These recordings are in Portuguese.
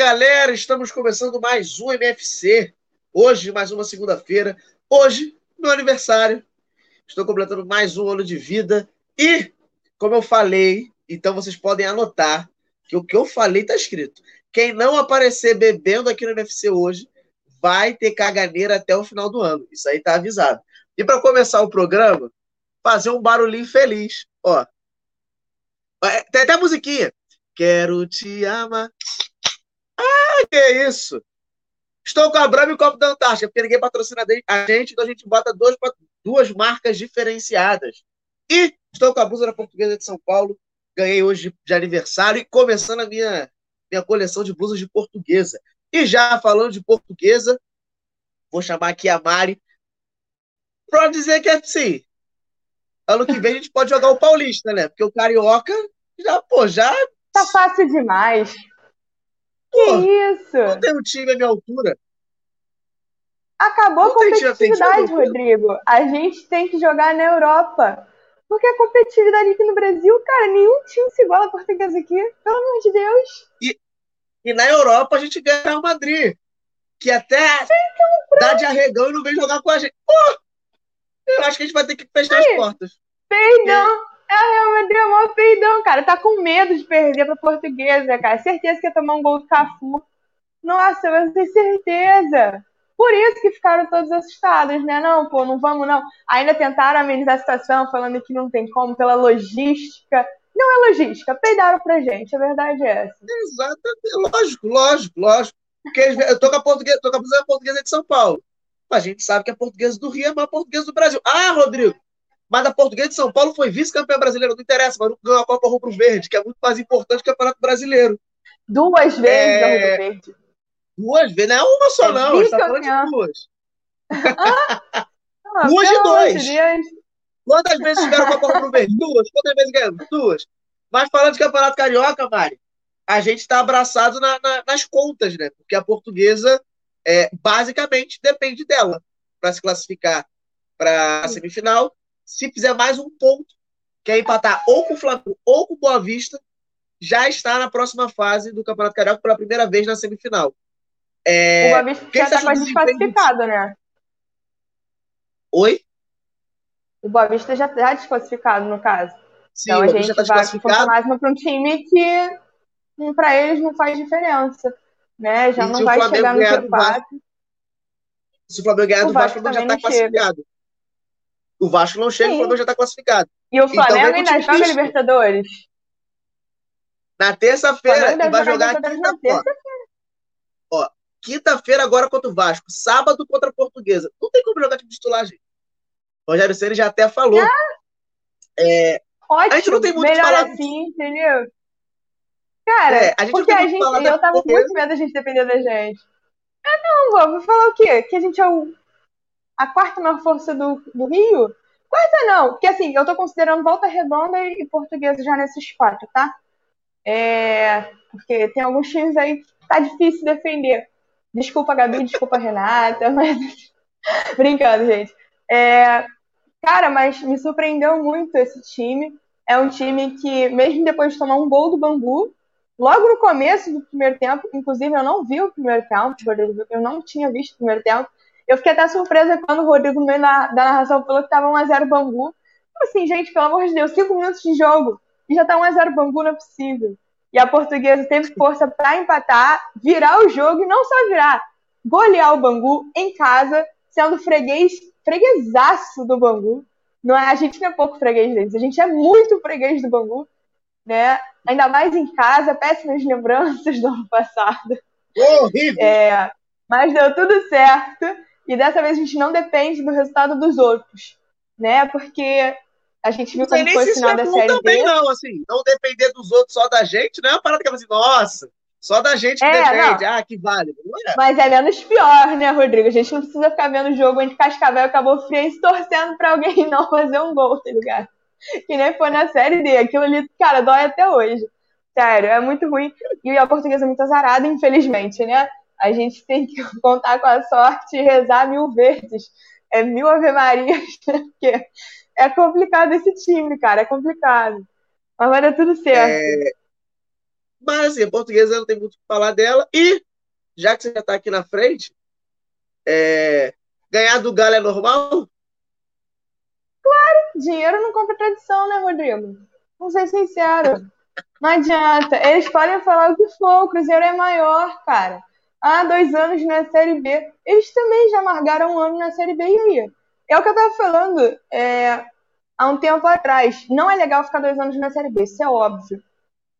Galera, estamos começando mais um MFC. Hoje, mais uma segunda-feira. Hoje, meu aniversário. Estou completando mais um ano de vida. E, como eu falei, então vocês podem anotar que o que eu falei está escrito. Quem não aparecer bebendo aqui no MFC hoje vai ter caganeira até o final do ano. Isso aí está avisado. E para começar o programa, fazer um barulhinho feliz. Ó. É, tem até a musiquinha. Quero te amar que é isso? Estou com a Brahma e o Copo da Antártica, porque ninguém patrocina a gente, então a gente bota duas, duas marcas diferenciadas. E estou com a blusa da Portuguesa de São Paulo, ganhei hoje de aniversário e começando a minha, minha coleção de blusas de portuguesa. E já falando de portuguesa, vou chamar aqui a Mari para dizer que é assim. Ano que vem a gente pode jogar o Paulista, né? Porque o Carioca já, pô, já. Tá fácil demais. Que Pô, isso? Não tem um time à minha altura. Acabou não a competitividade, Rodrigo. A gente tem que jogar na Europa. Porque a competitividade aqui no Brasil, cara, nenhum time se iguala a português aqui. Pelo amor de Deus. E, e na Europa a gente ganha o Madrid. Que até dá de arregão e não vem jogar com a gente. Pô, eu acho que a gente vai ter que fechar Aí, as portas. Perdão. É, Real Madrid é maior peidão, cara. Tá com medo de perder pra portuguesa, cara. Certeza que ia tomar um gol do Cafu. Nossa, eu tenho certeza. Por isso que ficaram todos assustados, né? Não, pô, não vamos, não. Ainda tentaram amenizar a situação, falando que não tem como, pela logística. Não é logística, peidaram pra gente, a verdade é essa. Exatamente, lógico, lógico, lógico. Porque eu tô com a portuguesa, tô com a portuguesa de São Paulo. A gente sabe que a portuguesa do Rio é a maior portuguesa do Brasil. Ah, Rodrigo, mas a Portuguesa de São Paulo foi vice-campeã brasileira, não interessa, mas ganhou a Copa Rubro Verde, que é muito mais importante que o Campeonato Brasileiro. Duas vezes é... a Rubro Verde. Duas vezes, não é uma só, é não, a gente tá falando de duas. Ah, duas de dois. Quantas vezes tiveram a Copa Rubro Verde? Duas. Quantas vezes ganhamos? Duas. Mas falando de Campeonato Carioca, Mari, a gente está abraçado na, na, nas contas, né? Porque a portuguesa, é, basicamente, depende dela para se classificar para a semifinal se fizer mais um ponto, que é empatar ou com o Flamengo ou com o Boa Vista, já está na próxima fase do Campeonato Carioca pela primeira vez na semifinal. É... O Boa Vista já está quase desclassificado, né? Oi? O Boa Vista já está desclassificado, no caso. Sim, então a gente tá vai força máxima para um time que hum, para eles não faz diferença. Né? Já e não vai chegar no G4. Se o Flamengo ganhar do Vasco, já está classificado. O Vasco não chega, Sim. o Flamengo já está classificado. E o então, Flamengo então, ainda joga Libertadores? Na terça-feira, e vai jogar quinta-feira. Ó, quinta-feira agora contra o Vasco, sábado contra a Portuguesa. Não tem como jogar time titular, gente. O Rogério Ceni já até falou. Ah, é, ótimo, a gente não tem muito melhor falar assim, entendeu? Cara, é, a gente porque a gente, eu tava com muito medo da gente depender da gente. Ah, não, vou falar o quê? Que a gente é o a quarta maior força do, do Rio? Quarta não, porque assim, eu tô considerando Volta Redonda e Portuguesa já nesses quatro, tá? É, porque tem alguns times aí que tá difícil defender. Desculpa, Gabi, desculpa, Renata, mas. Brincando, gente. É, cara, mas me surpreendeu muito esse time. É um time que, mesmo depois de tomar um gol do Bambu, logo no começo do primeiro tempo, inclusive eu não vi o primeiro tempo, eu não tinha visto o primeiro tempo, eu fiquei até surpresa quando o Rodrigo, no meio da, da narração, falou que tava 1x0 Bangu. Assim, gente, pelo amor de Deus, 5 minutos de jogo e já tá 1x0 Bangu, não é possível. E a portuguesa teve força para empatar, virar o jogo e não só virar, golear o Bangu em casa, sendo freguês, freguesaço do Bangu. Não é, a gente não é pouco freguês deles, a gente é muito freguês do Bangu, né? Ainda mais em casa, péssimas lembranças do ano passado. Horrível! É, mas deu tudo certo. E dessa vez a gente não depende do resultado dos outros, né? Porque A gente viu como foi o final da série também, não, assim, não depender dos outros só da gente, não é uma parada que é assim, nossa, só da gente que é, defende, não. ah, que vale. É. Mas é menos pior, né, Rodrigo? A gente não precisa ficar vendo o jogo entre Cascavel e Cabo Friense torcendo pra alguém não fazer um gol, tá ligado? Que nem foi na série D. Aquilo ali, cara, dói até hoje. Sério, é muito ruim. E a portuguesa é muito azarada, infelizmente, né? A gente tem que contar com a sorte e rezar mil vezes. É mil Ave Marias, porque é complicado esse time, cara, é complicado. Mas vai dar tudo certo. É... Mas assim, a portuguesa não tem muito o que falar dela. E, já que você já tá aqui na frente, é... ganhar do Galo é normal? Claro, dinheiro não compra tradição, né, Rodrigo? Vamos ser sincero. Não adianta. Eles podem falar o que for, o Cruzeiro é maior, cara. Há dois anos na Série B. Eles também já amargaram um ano na Série B e aí? É o que eu tava falando é, há um tempo atrás. Não é legal ficar dois anos na Série B, isso é óbvio.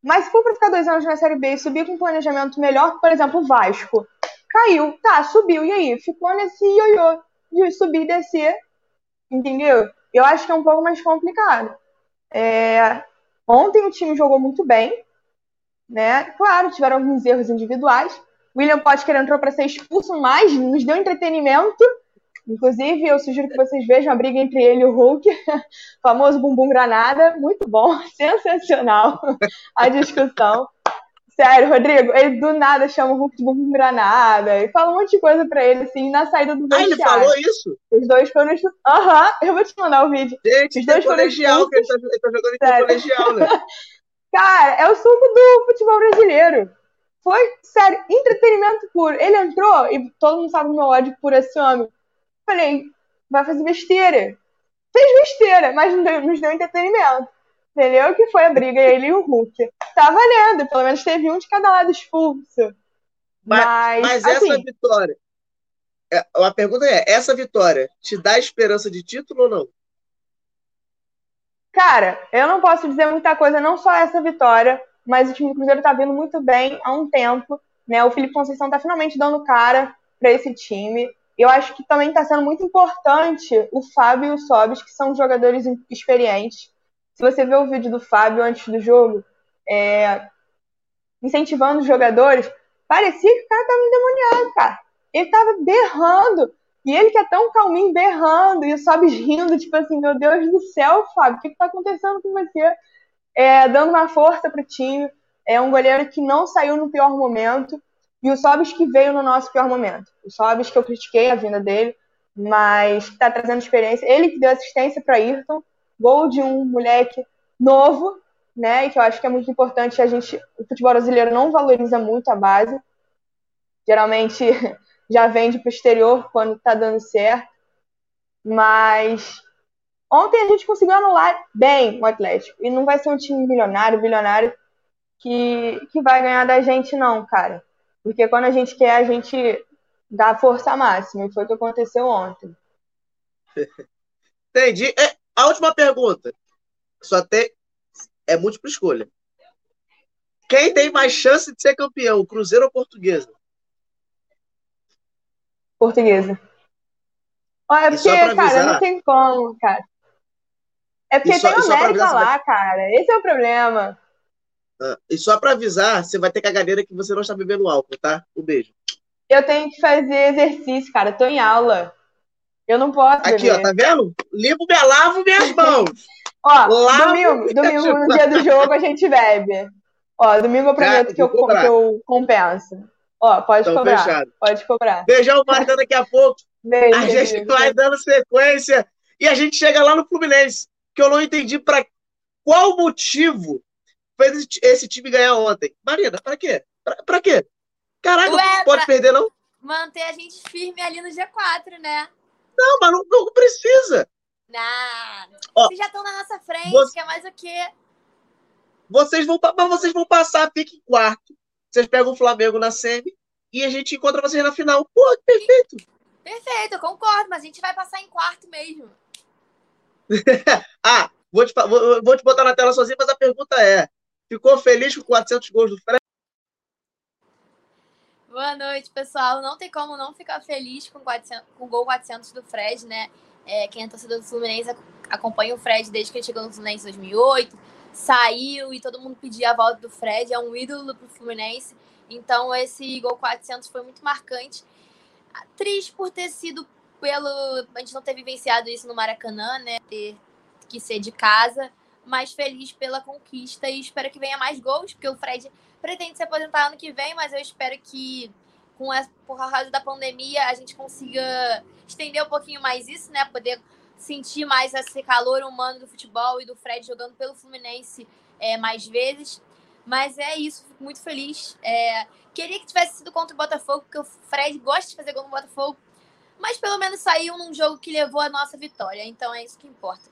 Mas se for pra ficar dois anos na Série B e subir com um planejamento melhor, por exemplo, o Vasco. Caiu, tá, subiu, e aí? Ficou nesse ioiô de subir e descer, entendeu? Eu acho que é um pouco mais complicado. É, ontem o time jogou muito bem, né? Claro, tiveram alguns erros individuais. William Potker entrou para ser expulso, mas nos deu entretenimento. Inclusive, eu sugiro que vocês vejam a briga entre ele e o Hulk, famoso bumbum granada, muito bom, sensacional a discussão. Sério, Rodrigo, ele do nada chama o Hulk de bumbum granada e fala um monte de coisa pra ele, assim, na saída do vestiário. Ah, ele falou isso? Os dois foram Aham, uhum, eu vou te mandar o vídeo. Gente, Os dois colegial, que ele tá, ele tá jogando em colegial, né? Cara, é o suco do futebol brasileiro. Foi, sério, entretenimento puro. Ele entrou e todo mundo sabe o meu ódio por esse homem. Falei, vai fazer besteira. Fez besteira, mas nos deu, nos deu entretenimento. Entendeu? Que foi a briga ele e o Hulk. Tá valendo, pelo menos teve um de cada lado expulso. Mas, mas, mas assim, essa vitória. É, a pergunta é: essa vitória te dá esperança de título ou não? Cara, eu não posso dizer muita coisa, não só essa vitória, mas o time do Cruzeiro tá vindo muito bem há um tempo. Né? O Felipe Conceição tá finalmente dando cara para esse time. Eu acho que também está sendo muito importante o Fábio e o Sobis, que são jogadores experientes. Se você ver o vídeo do Fábio antes do jogo, é, incentivando os jogadores, parecia que o cara estava endemoniado, cara. Ele estava berrando. E ele que é tão calminho, berrando, e o Sobis rindo, tipo assim, meu Deus do céu, Fábio, o que está acontecendo com você? É, dando uma força para o time. É um goleiro que não saiu no pior momento. E o Sobis que veio no nosso pior momento. O Sobis que eu critiquei a vinda dele, mas está trazendo experiência. Ele que deu assistência para Ayrton, gol de um moleque novo, né? E que eu acho que é muito importante. A gente, o futebol brasileiro não valoriza muito a base. Geralmente já vende para o exterior quando está dando certo. Mas ontem a gente conseguiu anular bem o Atlético. E não vai ser um time milionário, bilionário, que, que vai ganhar da gente, não, cara. Porque quando a gente quer, a gente dá força máxima. E foi o que aconteceu ontem. Entendi. É, a última pergunta. Só tem. É múltipla escolha. Quem tem mais chance de ser campeão, Cruzeiro ou Portuguesa? Portuguesa. É porque, cara, não tem como, cara. É porque só, tem o América lá, cara. Esse é o problema. Ah, e só para avisar, você vai ter cagadeira que você não está bebendo álcool, tá? Um beijo. Eu tenho que fazer exercício, cara. Eu tô em aula. Eu não posso. Aqui, beber. ó, tá vendo? Limpo, me lavo minhas mãos. ó, lavo domingo, domingo no dia do jogo a gente bebe. Ó, domingo eu prometo que, eu, que eu compenso. Ó, pode então, cobrar. Fechado. Pode cobrar. Beijão, Marta, daqui a pouco. Beijo, a gente beijo. vai dando sequência e a gente chega lá no Fluminense, que eu não entendi para qual motivo fez esse time ganhar ontem. Marina, pra quê? Pra, pra quê? Caraca, Ué, pode perder, não? Manter a gente firme ali no G4, né? Não, mas não, não precisa. Não. Ó, vocês já estão na nossa frente, você... quer mais o quê? Vocês vão, mas vocês vão passar, fica em quarto. Vocês pegam o Flamengo na semi e a gente encontra vocês na final. Pô, perfeito. Perfeito, eu concordo, mas a gente vai passar em quarto mesmo. ah, vou te, vou, vou te botar na tela sozinho, mas a pergunta é: Ficou feliz com 400 gols do Fred? Boa noite, pessoal. Não tem como não ficar feliz com, 400, com o gol 400 do Fred, né? É, quem é torcedor do Fluminense acompanha o Fred desde que ele chegou no Fluminense em 2008. Saiu e todo mundo pedia a volta do Fred. É um ídolo pro Fluminense. Então, esse gol 400 foi muito marcante. Triste por ter sido pelo. A gente não ter vivenciado isso no Maracanã, né? Ter que ser de casa. Mas feliz pela conquista e espero que venha mais gols, porque o Fred pretende se aposentar ano que vem, mas eu espero que com a, por causa da pandemia a gente consiga estender um pouquinho mais isso, né? Poder sentir mais esse calor humano do futebol e do Fred jogando pelo Fluminense é, mais vezes. Mas é isso, fico muito feliz. É, queria que tivesse sido contra o Botafogo, porque o Fred gosta de fazer gol no Botafogo. Mas pelo menos saiu num jogo que levou a nossa vitória. Então é isso que importa.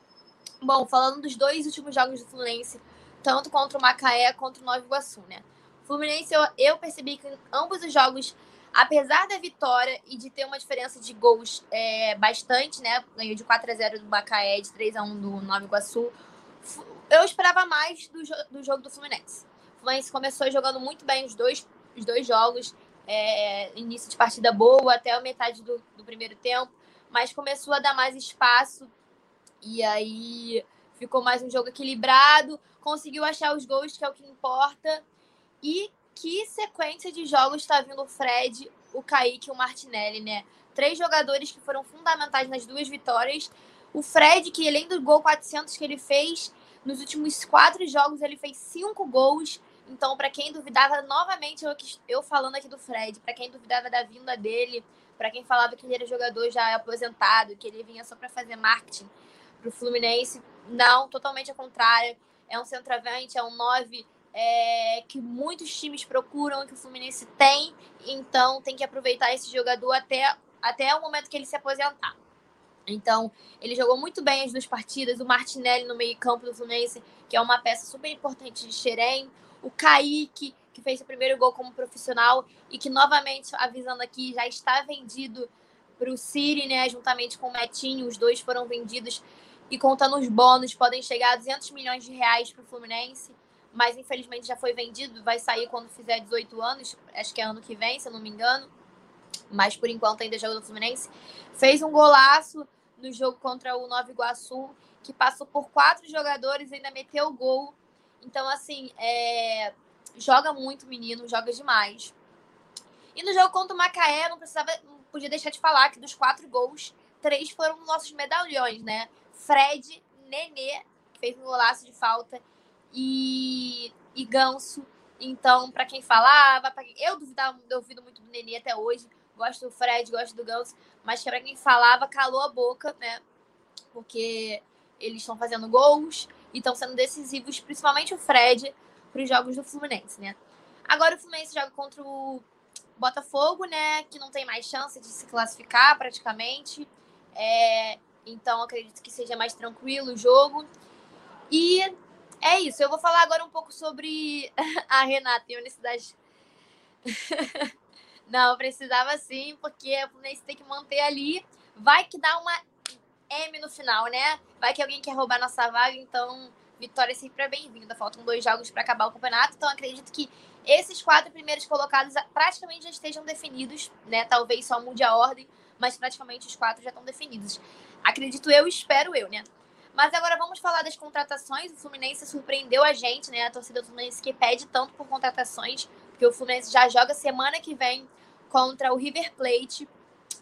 Bom, falando dos dois últimos jogos do Fluminense, tanto contra o Macaé quanto o Nova Iguaçu, né? Fluminense, eu, eu percebi que em ambos os jogos, apesar da vitória e de ter uma diferença de gols é, bastante, né? Ganhou de 4 a 0 do Macaé, de 3 a 1 do Nova Iguaçu. Eu esperava mais do, do jogo do Fluminense. O Fluminense começou jogando muito bem os dois, os dois jogos. É, início de partida boa até a metade do, do primeiro tempo, mas começou a dar mais espaço e aí ficou mais um jogo equilibrado, conseguiu achar os gols, que é o que importa. E que sequência de jogos está vindo o Fred, o Kaique e o Martinelli, né? Três jogadores que foram fundamentais nas duas vitórias. O Fred, que além do gol 400 que ele fez, nos últimos quatro jogos ele fez cinco gols. Então, para quem duvidava, novamente eu, eu falando aqui do Fred, para quem duvidava da vinda dele, para quem falava que ele era jogador já aposentado, que ele vinha só para fazer marketing para o Fluminense, não, totalmente ao contrário. É um centroavante, é um nove é, que muitos times procuram, que o Fluminense tem, então tem que aproveitar esse jogador até, até o momento que ele se aposentar. Então, ele jogou muito bem as duas partidas. O Martinelli no meio-campo do Fluminense, que é uma peça super importante de Xerém. O Kaique, que fez o primeiro gol como profissional e que, novamente, avisando aqui, já está vendido para o City, né? Juntamente com o Metinho. Os dois foram vendidos e contando os bônus, podem chegar a 200 milhões de reais para o Fluminense mas infelizmente já foi vendido, vai sair quando fizer 18 anos, acho que é ano que vem, se eu não me engano. Mas por enquanto ainda joga no Fluminense. Fez um golaço no jogo contra o Nova Iguaçu, que passou por quatro jogadores e ainda meteu o gol. Então, assim, é... joga muito menino, joga demais. E no jogo contra o Macaé, não precisava, não podia deixar de falar que dos quatro gols, três foram nossos medalhões, né? Fred, Nenê, que fez um golaço de falta, e, e Ganso. Então, para quem falava, pra eu duvidava, eu duvido muito do Nenê até hoje. Gosto do Fred, gosto do Ganso, mas para quem falava, calou a boca, né? Porque eles estão fazendo gols e estão sendo decisivos, principalmente o Fred, para os jogos do Fluminense, né? Agora o Fluminense joga contra o Botafogo, né? Que não tem mais chance de se classificar praticamente. É, então acredito que seja mais tranquilo o jogo. E é isso. Eu vou falar agora um pouco sobre a Renata e a Universidade. Não, precisava sim, porque o Fluminense tem que manter ali. Vai que dá uma M no final, né? Vai que alguém quer roubar nossa vaga, então vitória sempre é bem-vinda. Faltam dois jogos para acabar o campeonato, então acredito que esses quatro primeiros colocados praticamente já estejam definidos, né? Talvez só mude a ordem, mas praticamente os quatro já estão definidos. Acredito eu, espero eu, né? Mas agora vamos falar das contratações. O Fluminense surpreendeu a gente, né? A torcida do Fluminense que pede tanto por contratações, porque o Fluminense já joga semana que vem contra o River Plate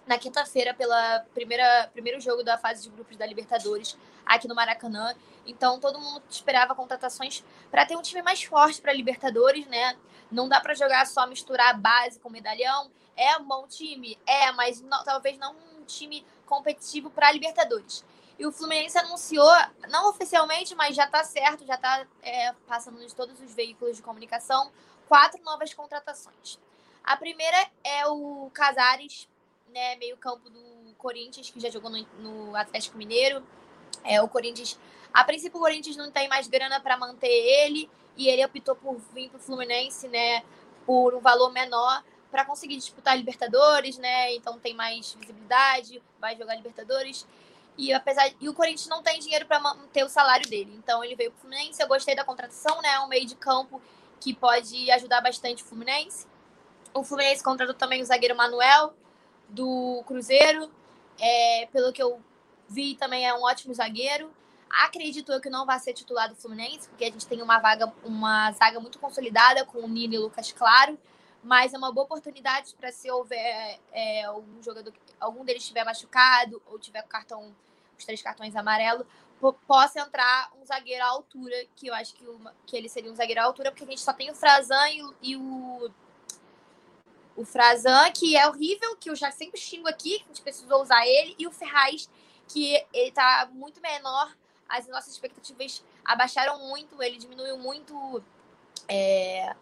na quinta-feira pela primeira primeiro jogo da fase de grupos da Libertadores aqui no Maracanã. Então todo mundo esperava contratações para ter um time mais forte para Libertadores, né? Não dá para jogar só misturar base com medalhão. É um bom time, é, mas não, talvez não um time competitivo para Libertadores. E o Fluminense anunciou, não oficialmente, mas já está certo, já está é, passando de todos os veículos de comunicação, quatro novas contratações. A primeira é o Casares, né, meio campo do Corinthians, que já jogou no, no Atlético Mineiro. É, o Corinthians, a princípio o Corinthians não tem mais grana para manter ele, e ele optou por vir para o Fluminense, né, por um valor menor, para conseguir disputar a Libertadores, né? Então tem mais visibilidade, vai jogar Libertadores. E apesar e o Corinthians não tem dinheiro para manter o salário dele. Então ele veio pro Fluminense. Eu gostei da contratação, né? É um meio de campo que pode ajudar bastante o Fluminense. O Fluminense contratou também o zagueiro Manuel do Cruzeiro. É, pelo que eu Vi também é um ótimo zagueiro. Acredito eu que não vai ser titular do Fluminense, porque a gente tem uma vaga, uma zaga muito consolidada com o Nino e o Lucas Claro, mas é uma boa oportunidade para se houver é, algum jogador, algum deles estiver machucado ou tiver cartão, os três cartões amarelos, possa entrar um zagueiro à altura, que eu acho que, uma, que ele seria um zagueiro à altura, porque a gente só tem o Frazan e, e o o Frazan, que é horrível, que eu já sempre xingo aqui, que a gente precisou usar ele, e o Ferraz, que ele tá muito menor, as nossas expectativas abaixaram muito, ele diminuiu muito é,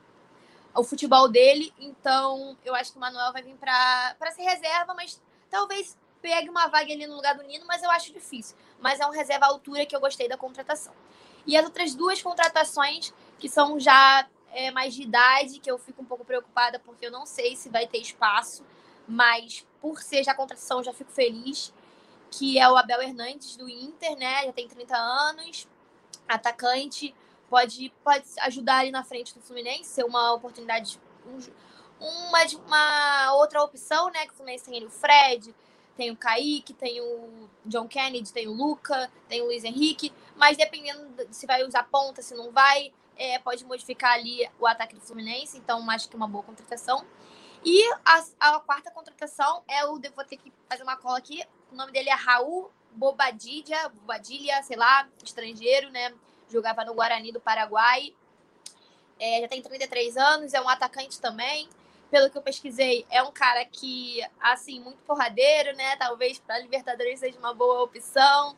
o futebol dele, então eu acho que o Manuel vai vir para ser reserva, mas talvez pegue uma vaga ali no lugar do Nino, mas eu acho difícil. Mas é um reserva à altura que eu gostei da contratação. E as outras duas contratações, que são já é, mais de idade, que eu fico um pouco preocupada, porque eu não sei se vai ter espaço, mas por ser já contratação, já fico feliz, que é o Abel Hernandes do Inter, né? Já tem 30 anos, atacante, pode, pode ajudar ali na frente do Fluminense, ser uma oportunidade, uma, uma outra opção, né? Que o Fluminense tem ali o Fred, tem o Kaique, tem o John Kennedy, tem o Luca, tem o Luiz Henrique, mas dependendo se vai usar ponta, se não vai, é, pode modificar ali o ataque do Fluminense, então acho que é uma boa contratação. E a, a quarta contratação é o. Vou ter que fazer uma cola aqui. O nome dele é Raul Bobadilha, Bobadilha, sei lá, estrangeiro, né? Jogava no Guarani do Paraguai. É, já tem 33 anos, é um atacante também. Pelo que eu pesquisei, é um cara que, assim, muito porradeiro, né? Talvez para Libertadores seja uma boa opção,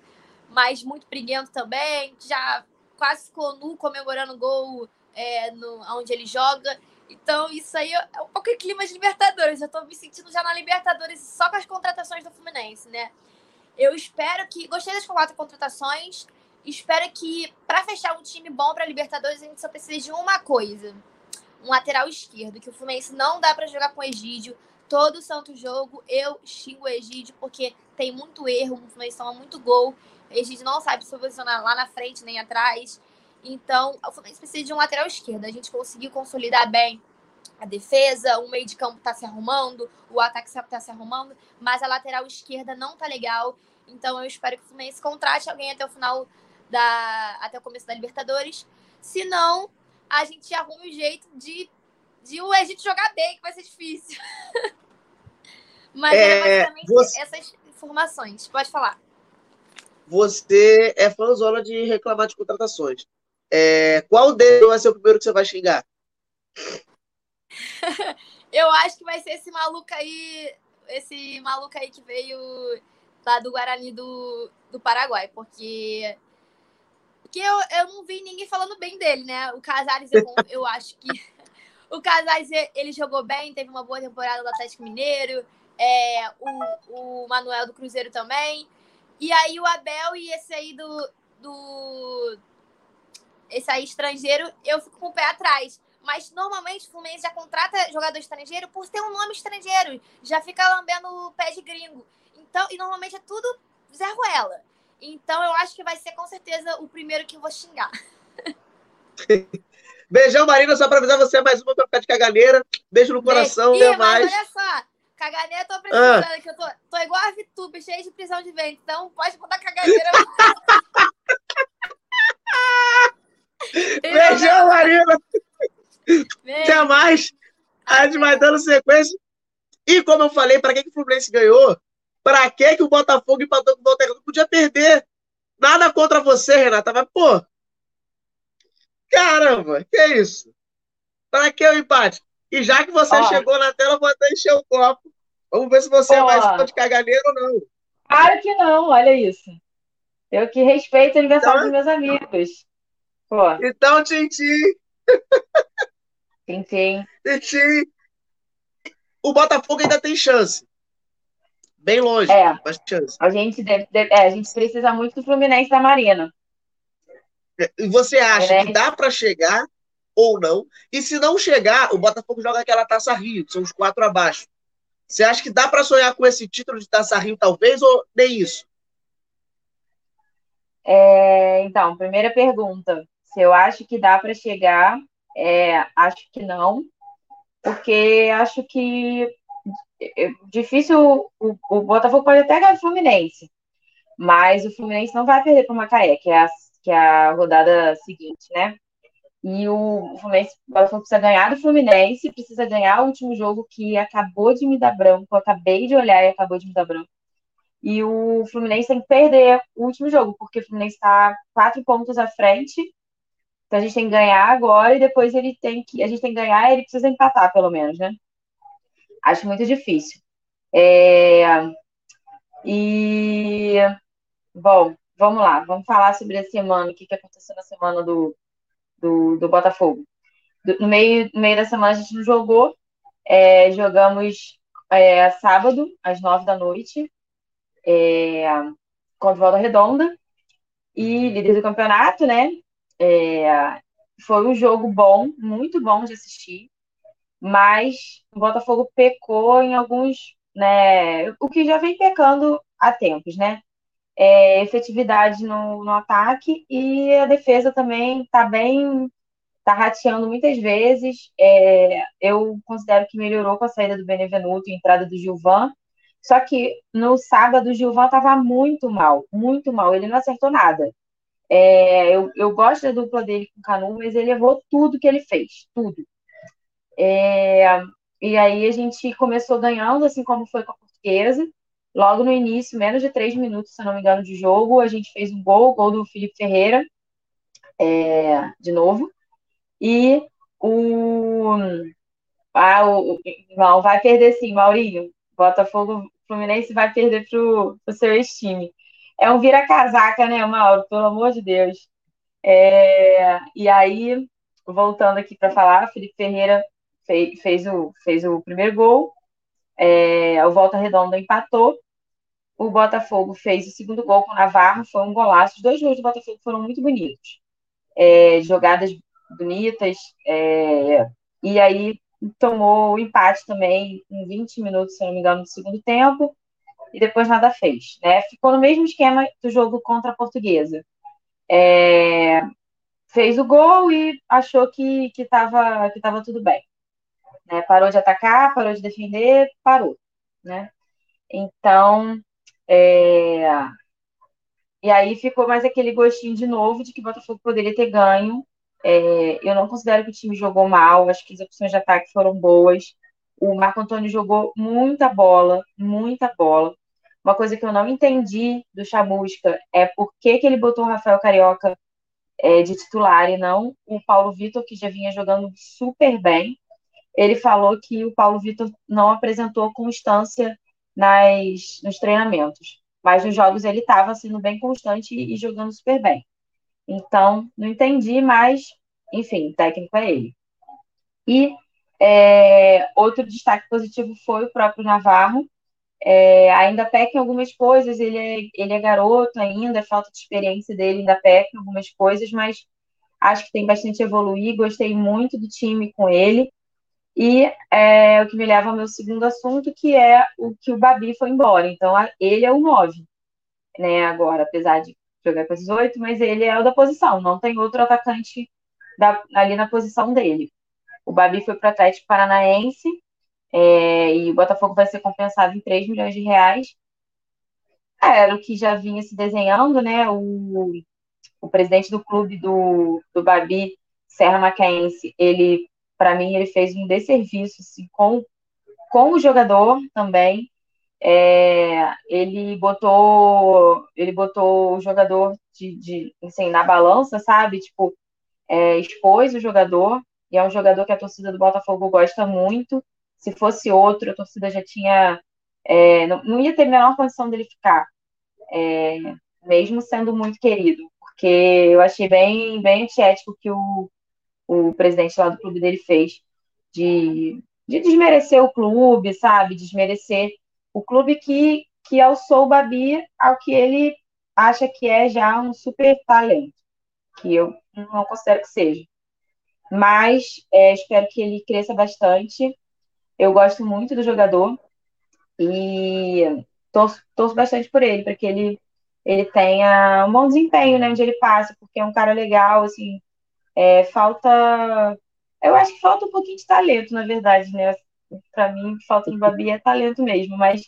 mas muito briguento também. Já quase ficou nu comemorando o gol é, no, onde ele joga. Então, isso aí é um pouco clima de Libertadores. Eu tô me sentindo já na Libertadores só com as contratações do Fluminense, né? Eu espero que. Gostei das quatro contratações. Espero que, para fechar um time bom para Libertadores, a gente só precisa de uma coisa: um lateral esquerdo. Que o Fluminense não dá para jogar com o Egídio. Todo santo jogo eu xingo o Egídio porque tem muito erro. O Fluminense toma muito gol. A gente não sabe se posicionar lá na frente nem atrás. Então, o Fluminense precisa de um lateral esquerdo. A gente conseguiu consolidar bem a defesa, o meio de campo está se arrumando, o ataque está se arrumando, mas a lateral esquerda não tá legal. Então, eu espero que o Fluminense contrate alguém até o final da. até o começo da Libertadores. Se não, a gente arruma um jeito de, de o Egito jogar bem, que vai ser difícil. mas é, basicamente você... essas informações. Pode falar você é fãzona de reclamar de contratações. É, qual deles vai ser o primeiro que você vai xingar? Eu acho que vai ser esse maluco aí, esse maluco aí que veio lá do Guarani do, do Paraguai, porque porque eu, eu não vi ninguém falando bem dele, né? O Casares, eu, eu acho que o Casares ele jogou bem, teve uma boa temporada do Atlético Mineiro, é, o, o Manuel do Cruzeiro também. E aí o Abel e esse aí do, do esse aí estrangeiro, eu fico com o pé atrás. Mas normalmente o Fluminense já contrata jogador estrangeiro por ter um nome estrangeiro. Já fica lambendo o pé de gringo. Então, e normalmente é tudo Zé Ruela. Então eu acho que vai ser com certeza o primeiro que eu vou xingar. Beijão, Marina, só pra avisar você mais uma pra ficar de caganeira. Beijo no coração, Ih, até mais. Olha só, caganeira eu tô precisando, ah. que eu tô, tô igual a Vitube, cheia de prisão de vento. Então pode botar caganeira. Beijão, Marina. Até mais. A gente vai dando sequência. E como eu falei, para que, que o Fluminense ganhou? Para que, que o Botafogo empatou com o Não podia perder. Nada contra você, Renata, mas, pô. Caramba, que isso? Para que o empate? E já que você Ó. chegou na tela, vou até encher o copo. Vamos ver se você Ó. é mais fã de caganeiro ou não. Claro que não, olha isso. Eu que respeito o aniversário então, dos meus amigos. Pô. Então, Tintim. Tintim. Tintim. O Botafogo ainda tem chance. Bem longe, é, mas chance. A gente, deve, deve, é, a gente precisa muito do Fluminense da Marina. E você acha é. que dá para chegar ou não? E se não chegar, o Botafogo joga aquela Taça Rio, que são os quatro abaixo. Você acha que dá para sonhar com esse título de Taça Rio, talvez, ou nem isso? É, então, primeira pergunta. Se eu acho que dá para chegar, é, acho que não, porque acho que é difícil. O, o Botafogo pode até ganhar o Fluminense, Mas o Fluminense não vai perder para o Macaé, que é, a, que é a rodada seguinte, né? E o Fluminense o Botafogo precisa ganhar do Fluminense, precisa ganhar o último jogo que acabou de me dar branco. Eu acabei de olhar e acabou de me dar branco. E o Fluminense tem que perder o último jogo, porque o Fluminense está quatro pontos à frente. Então a gente tem que ganhar agora e depois ele tem que. A gente tem que ganhar e ele precisa empatar, pelo menos, né? Acho muito difícil. É... E bom, vamos lá, vamos falar sobre a semana, o que, que aconteceu na semana do, do, do Botafogo. No meio, no meio da semana a gente não jogou, é, jogamos é, sábado, às nove da noite, é, contra o Volta Redonda, e líder do campeonato, né? É, foi um jogo bom, muito bom de assistir, mas o Botafogo pecou em alguns, né? O que já vem pecando há tempos, né? É, efetividade no, no ataque e a defesa também está bem, está rateando muitas vezes. É, eu considero que melhorou com a saída do Benevenuto e a entrada do Gilvan, só que no sábado o Gilvan estava muito mal, muito mal. Ele não acertou nada. É, eu, eu gosto da dupla dele com o Canu, mas ele errou tudo que ele fez, tudo. É, e aí a gente começou ganhando, assim como foi com a portuguesa. Logo no início, menos de três minutos, se não me engano, de jogo, a gente fez um gol, gol do Felipe Ferreira, é, de novo. E o. Ah, o, não, vai perder sim, Maurinho. Botafogo Fluminense vai perder pro, pro seu time. É um vira-casaca, né, Mauro? Pelo amor de Deus. É, e aí, voltando aqui para falar, Felipe Ferreira fez, fez, o, fez o primeiro gol, é, o Volta Redonda empatou, o Botafogo fez o segundo gol com o Navarro, foi um golaço. Os dois gols do Botafogo foram muito bonitos. É, jogadas bonitas, é, e aí tomou o empate também em 20 minutos, se não me engano, no segundo tempo, e depois nada fez. Né? Ficou no mesmo esquema do jogo contra a Portuguesa. É, fez o gol e achou que estava que tava tudo bem. Né? Parou de atacar, parou de defender, parou. Né? Então, é... e aí ficou mais aquele gostinho de novo de que o Botafogo poderia ter ganho é, eu não considero que o time jogou mal, acho que as opções de ataque foram boas. O Marco Antônio jogou muita bola, muita bola. Uma coisa que eu não entendi do Chamusca é por que, que ele botou o Rafael Carioca é, de titular e não o Paulo Vitor, que já vinha jogando super bem. Ele falou que o Paulo Vitor não apresentou constância nas, nos treinamentos, mas nos jogos ele estava sendo bem constante e, jogando super bem. Então, não entendi, mas, enfim, técnico é ele. E é, outro destaque positivo foi o próprio Navarro. É, ainda peca em algumas coisas, ele é, ele é garoto ainda, falta de experiência dele, ainda peca em algumas coisas, mas acho que tem bastante a evoluir. Gostei muito do time com ele. E é, o que me leva ao meu segundo assunto, que é o que o Babi foi embora. Então, ele é o 9, né, agora, apesar de jogar com esses oito, mas ele é o da posição, não tem outro atacante da, ali na posição dele. O Babi foi para o Atlético Paranaense é, e o Botafogo vai ser compensado em 3 milhões de reais. Era o que já vinha se desenhando, né? O, o presidente do clube do, do Babi, Serra Macaense, ele, para mim, ele fez um desserviço assim, com, com o jogador também é, ele botou ele botou o jogador de, de assim, na balança, sabe? Tipo, é, expôs o jogador, e é um jogador que a torcida do Botafogo gosta muito. Se fosse outro, a torcida já tinha. É, não, não, ia ter a menor condição dele ficar, é, mesmo sendo muito querido, porque eu achei bem, bem antiético que o, o presidente lá do clube dele fez de, de desmerecer o clube, sabe? Desmerecer o clube que, que alçou o Babi ao que ele acha que é já um super talento, que eu não considero que seja. Mas é, espero que ele cresça bastante. Eu gosto muito do jogador e torço, torço bastante por ele, para que ele, ele tenha um bom desempenho né, onde ele passa, porque é um cara legal, assim, é, falta. Eu acho que falta um pouquinho de talento, na verdade, né? para mim, falta no Babi é talento mesmo, mas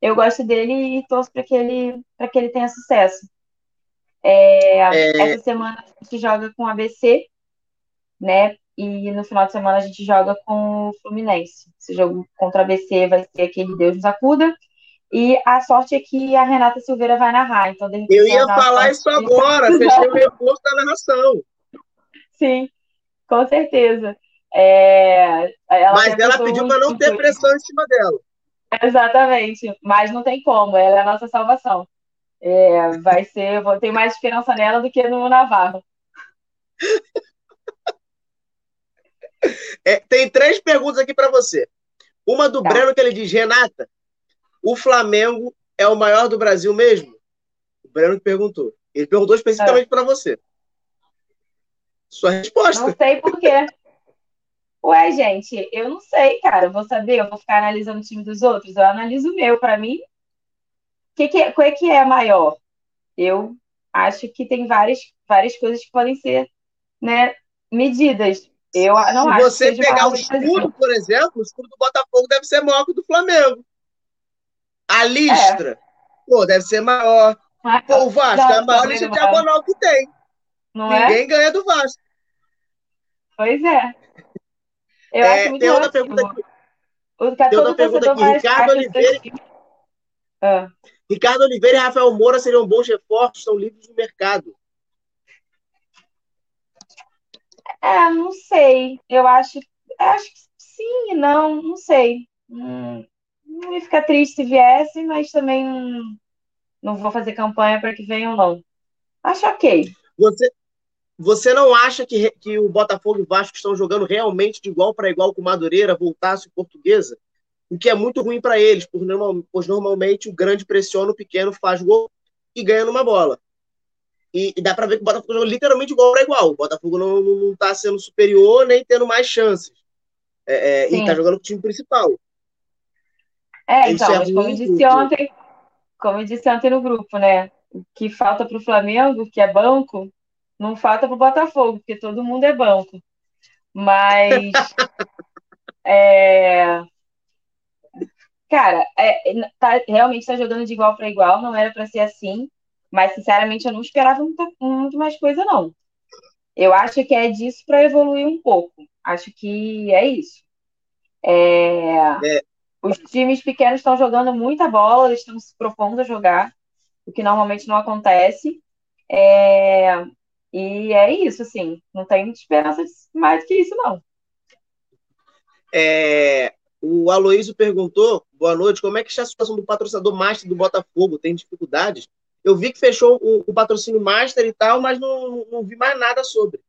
eu gosto dele e torço para que ele para que ele tenha sucesso. É, é... Essa semana a gente joga com o ABC, né? E no final de semana a gente joga com o Fluminense. Esse jogo contra o ABC vai ser aquele Deus nos acuda. E a sorte é que a Renata Silveira vai narrar. Então, Eu ia falar isso agora, fechei o reforço da narração. Sim, com certeza. É, ela Mas ela pediu para não ter pressão em cima dela. Exatamente, mas não tem como, ela é a nossa salvação. É, vai ser, vou ter mais esperança nela do que no Navarro. É, tem três perguntas aqui para você. Uma do tá. Breno que ele diz: Renata, o Flamengo é o maior do Brasil mesmo? O Breno perguntou. Ele perguntou especificamente é. para você. Sua resposta. Não sei por quê. Ué, gente, eu não sei, cara. Eu vou saber, eu vou ficar analisando o time dos outros. Eu analiso o meu. Para mim, que que, qual é que é maior? Eu acho que tem várias, várias coisas que podem ser né, medidas. Eu não Se acho você pegar o escudo, por exemplo, o escudo do Botafogo deve ser maior que o do Flamengo. A listra, é. pô, deve ser maior. pô, o Vasco não, é a maior lista diagonal que tem. Não é? Ninguém é? ganha do Vasco. Pois é. Eu é, acho muito tem outra pergunta aqui. Tem outra pergunta aqui. Ricardo Oliveira. Ah. Ricardo Oliveira e Rafael Moura seriam bons reforços, estão livres no mercado. É, não sei. Eu acho, acho que sim, não, não sei. Hum, não ia ficar triste se viesse, mas também não, não vou fazer campanha para que venham, não. Acho ok. Você, você não acha que, que o Botafogo e o Vasco estão jogando realmente de igual para igual com o Madureira, Voltaço e Portuguesa? O que é muito ruim para eles, pois normalmente o grande pressiona, o pequeno faz gol e ganha numa bola. E, e dá para ver que o Botafogo joga literalmente igual para igual. O Botafogo não, não, está sendo superior nem tendo mais chances. É, é, e está jogando com o time principal. É, Isso então, é mas como eu disse ontem, como eu disse ontem no grupo, né? O que falta para o Flamengo, que é banco, não falta para o Botafogo, porque todo mundo é banco. Mas é, cara, é, tá, realmente está jogando de igual para igual, não era para ser assim. Mas, sinceramente, eu não esperava muito, muito mais coisa, não. Eu acho que é disso para evoluir um pouco. Acho que é isso. É... É. Os times pequenos estão jogando muita bola, eles estão se propondo a jogar, o que normalmente não acontece. É... E é isso, assim. Não tem esperança mais do que isso, não. É... O Aloísio perguntou, boa noite, como é que está a situação do patrocinador master do Botafogo? Tem dificuldades? Eu vi que fechou o, o patrocínio Master e tal, mas não, não vi mais nada sobre.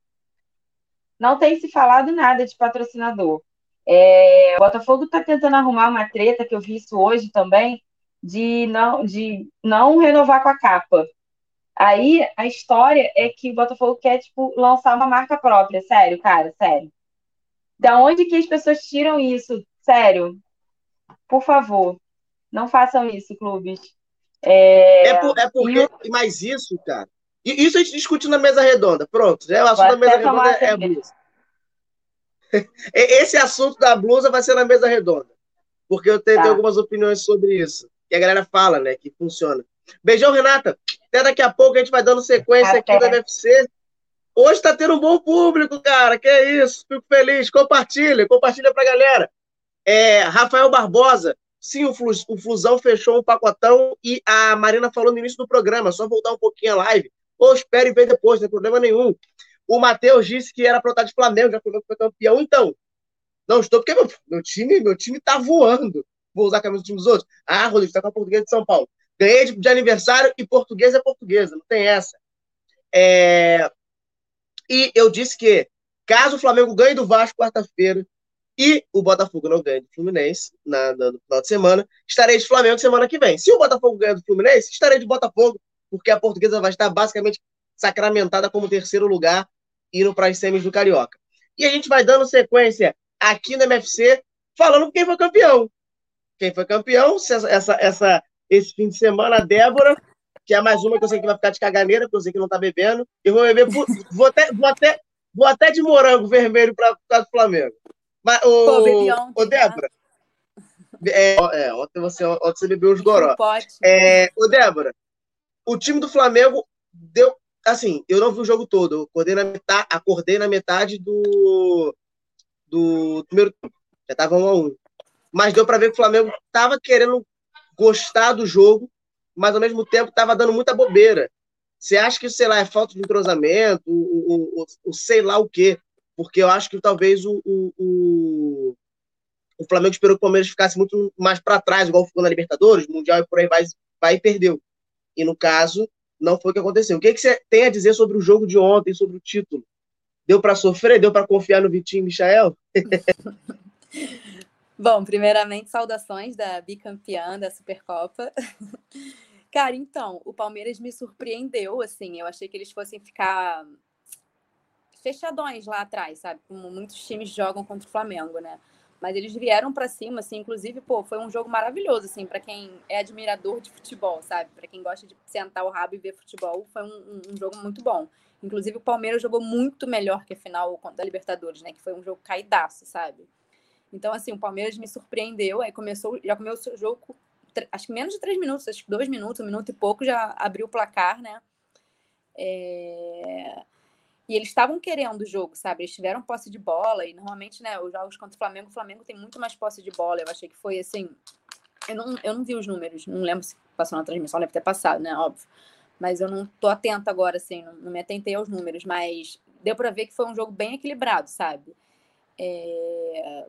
Não tem se falado nada de patrocinador. É, o Botafogo está tentando arrumar uma treta, que eu vi isso hoje também, de não, de não renovar com a capa. Aí a história é que o Botafogo quer tipo, lançar uma marca própria. Sério, cara, sério. Da onde que as pessoas tiram isso? Sério. Por favor, não façam isso, clubes. É, é, por, é porque, e... mais isso, cara. Isso a gente discute na mesa redonda. Pronto, já é o assunto da mesa redonda é, a blusa. Esse assunto da blusa vai ser na mesa redonda. Porque eu tenho, tá. tenho, algumas opiniões sobre isso. E a galera fala, né, que funciona. Beijão, Renata. Até daqui a pouco a gente vai dando sequência Até. aqui da UFC. Hoje tá tendo um bom público, cara. Que é isso. Fico feliz. Compartilha, compartilha pra galera. É, Rafael Barbosa, Sim, o, Flu, o Flusão fechou um pacotão e a Marina falou no início do programa, só voltar um pouquinho a live. Ou espere e ver depois, não tem problema nenhum. O Matheus disse que era para de Flamengo, já foi campeão. Então, não estou, porque meu, meu, time meu time tá voando. Vou usar a camisa do time dos outros. Ah, Rodrigo, está com a portuguesa de São Paulo. Ganhei de, de aniversário e portuguesa é portuguesa, não tem essa. É... E eu disse que, caso o Flamengo ganhe do Vasco quarta-feira, e o Botafogo não ganha do Fluminense na, na, no final de semana, estarei de Flamengo semana que vem. Se o Botafogo ganhar do Fluminense, estarei de Botafogo, porque a portuguesa vai estar basicamente sacramentada como terceiro lugar, indo para as semis do Carioca. E a gente vai dando sequência aqui no MFC, falando quem foi campeão. Quem foi campeão, essa, essa, esse fim de semana, a Débora, que é mais uma que eu sei que vai ficar de caganeira, porque eu sei que não tá bebendo. Eu vou beber, vou até, vou até, vou até de morango vermelho para o Flamengo. Mas, o, Pô, o Débora, É, é, ontem, você, ontem você bebeu os goró. É, ô, Débora, o time do Flamengo deu. Assim, eu não vi o jogo todo. Eu acordei na metade, acordei na metade do, do primeiro tempo. Já tava um a um. Mas deu para ver que o Flamengo tava querendo gostar do jogo, mas ao mesmo tempo tava dando muita bobeira. Você acha que, sei lá, é falta de entrosamento, o, o, o, sei lá o quê? Porque eu acho que talvez o, o, o Flamengo esperou que o Palmeiras ficasse muito mais para trás, igual ficou na Libertadores, Mundial e por aí vai, vai e perdeu. E no caso, não foi o que aconteceu. O que, que você tem a dizer sobre o jogo de ontem, sobre o título? Deu para sofrer? Deu para confiar no Vitinho e Michael? Bom, primeiramente, saudações da bicampeã da Supercopa. Cara, então, o Palmeiras me surpreendeu, assim, eu achei que eles fossem ficar fechadões lá atrás, sabe? Como muitos times jogam contra o Flamengo, né? Mas eles vieram para cima, assim, inclusive, pô, foi um jogo maravilhoso, assim, para quem é admirador de futebol, sabe? Para quem gosta de sentar o rabo e ver futebol, foi um, um, jogo muito bom. Inclusive, o Palmeiras jogou muito melhor que a final da Libertadores, né? Que foi um jogo caidaço, sabe? Então, assim, o Palmeiras me surpreendeu, aí começou, já começou o jogo, acho que menos de três minutos, acho que dois minutos, um minuto e pouco, já abriu o placar, né? É... E eles estavam querendo o jogo, sabe? Eles tiveram posse de bola e normalmente, né, os jogos contra o Flamengo, o Flamengo tem muito mais posse de bola. Eu achei que foi assim. Eu não, eu não vi os números, não lembro se passou na transmissão, deve ter passado, né? Óbvio. Mas eu não tô atenta agora, assim, não, não me atentei aos números, mas deu para ver que foi um jogo bem equilibrado, sabe? É...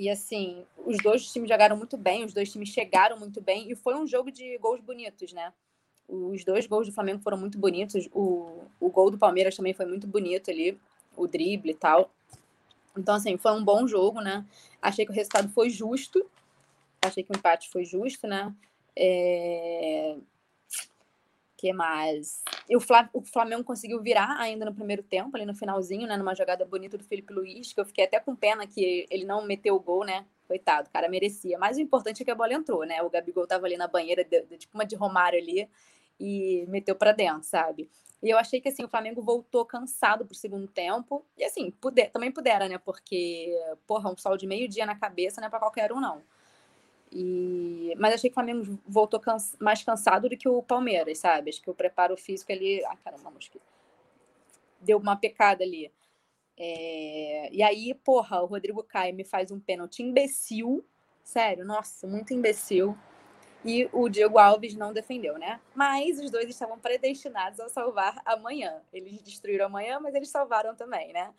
E assim, os dois times jogaram muito bem, os dois times chegaram muito bem, e foi um jogo de gols bonitos, né? Os dois gols do Flamengo foram muito bonitos. O, o gol do Palmeiras também foi muito bonito ali, o drible e tal. Então, assim, foi um bom jogo, né? Achei que o resultado foi justo. Achei que o empate foi justo, né? É que mais? E o Flamengo conseguiu virar ainda no primeiro tempo, ali no finalzinho, né? Numa jogada bonita do Felipe Luiz, que eu fiquei até com pena que ele não meteu o gol, né? Coitado, o cara merecia. Mas o importante é que a bola entrou, né? O Gabigol tava ali na banheira, de, de, tipo uma de Romário ali, e meteu para dentro, sabe? E eu achei que assim, o Flamengo voltou cansado pro segundo tempo. E assim, puder, também pudera, né? Porque, porra, um sol de meio-dia na cabeça não é pra qualquer um, não. E... Mas achei que o Flamengo voltou mais cansado do que o Palmeiras, sabe? Acho que o preparo físico ali. Ah, caramba, que deu uma pecada ali. É... E aí, porra, o Rodrigo Caio me faz um pênalti imbecil. Sério, nossa, muito imbecil. E o Diego Alves não defendeu, né? Mas os dois estavam predestinados a salvar amanhã. Eles destruíram amanhã, mas eles salvaram também, né?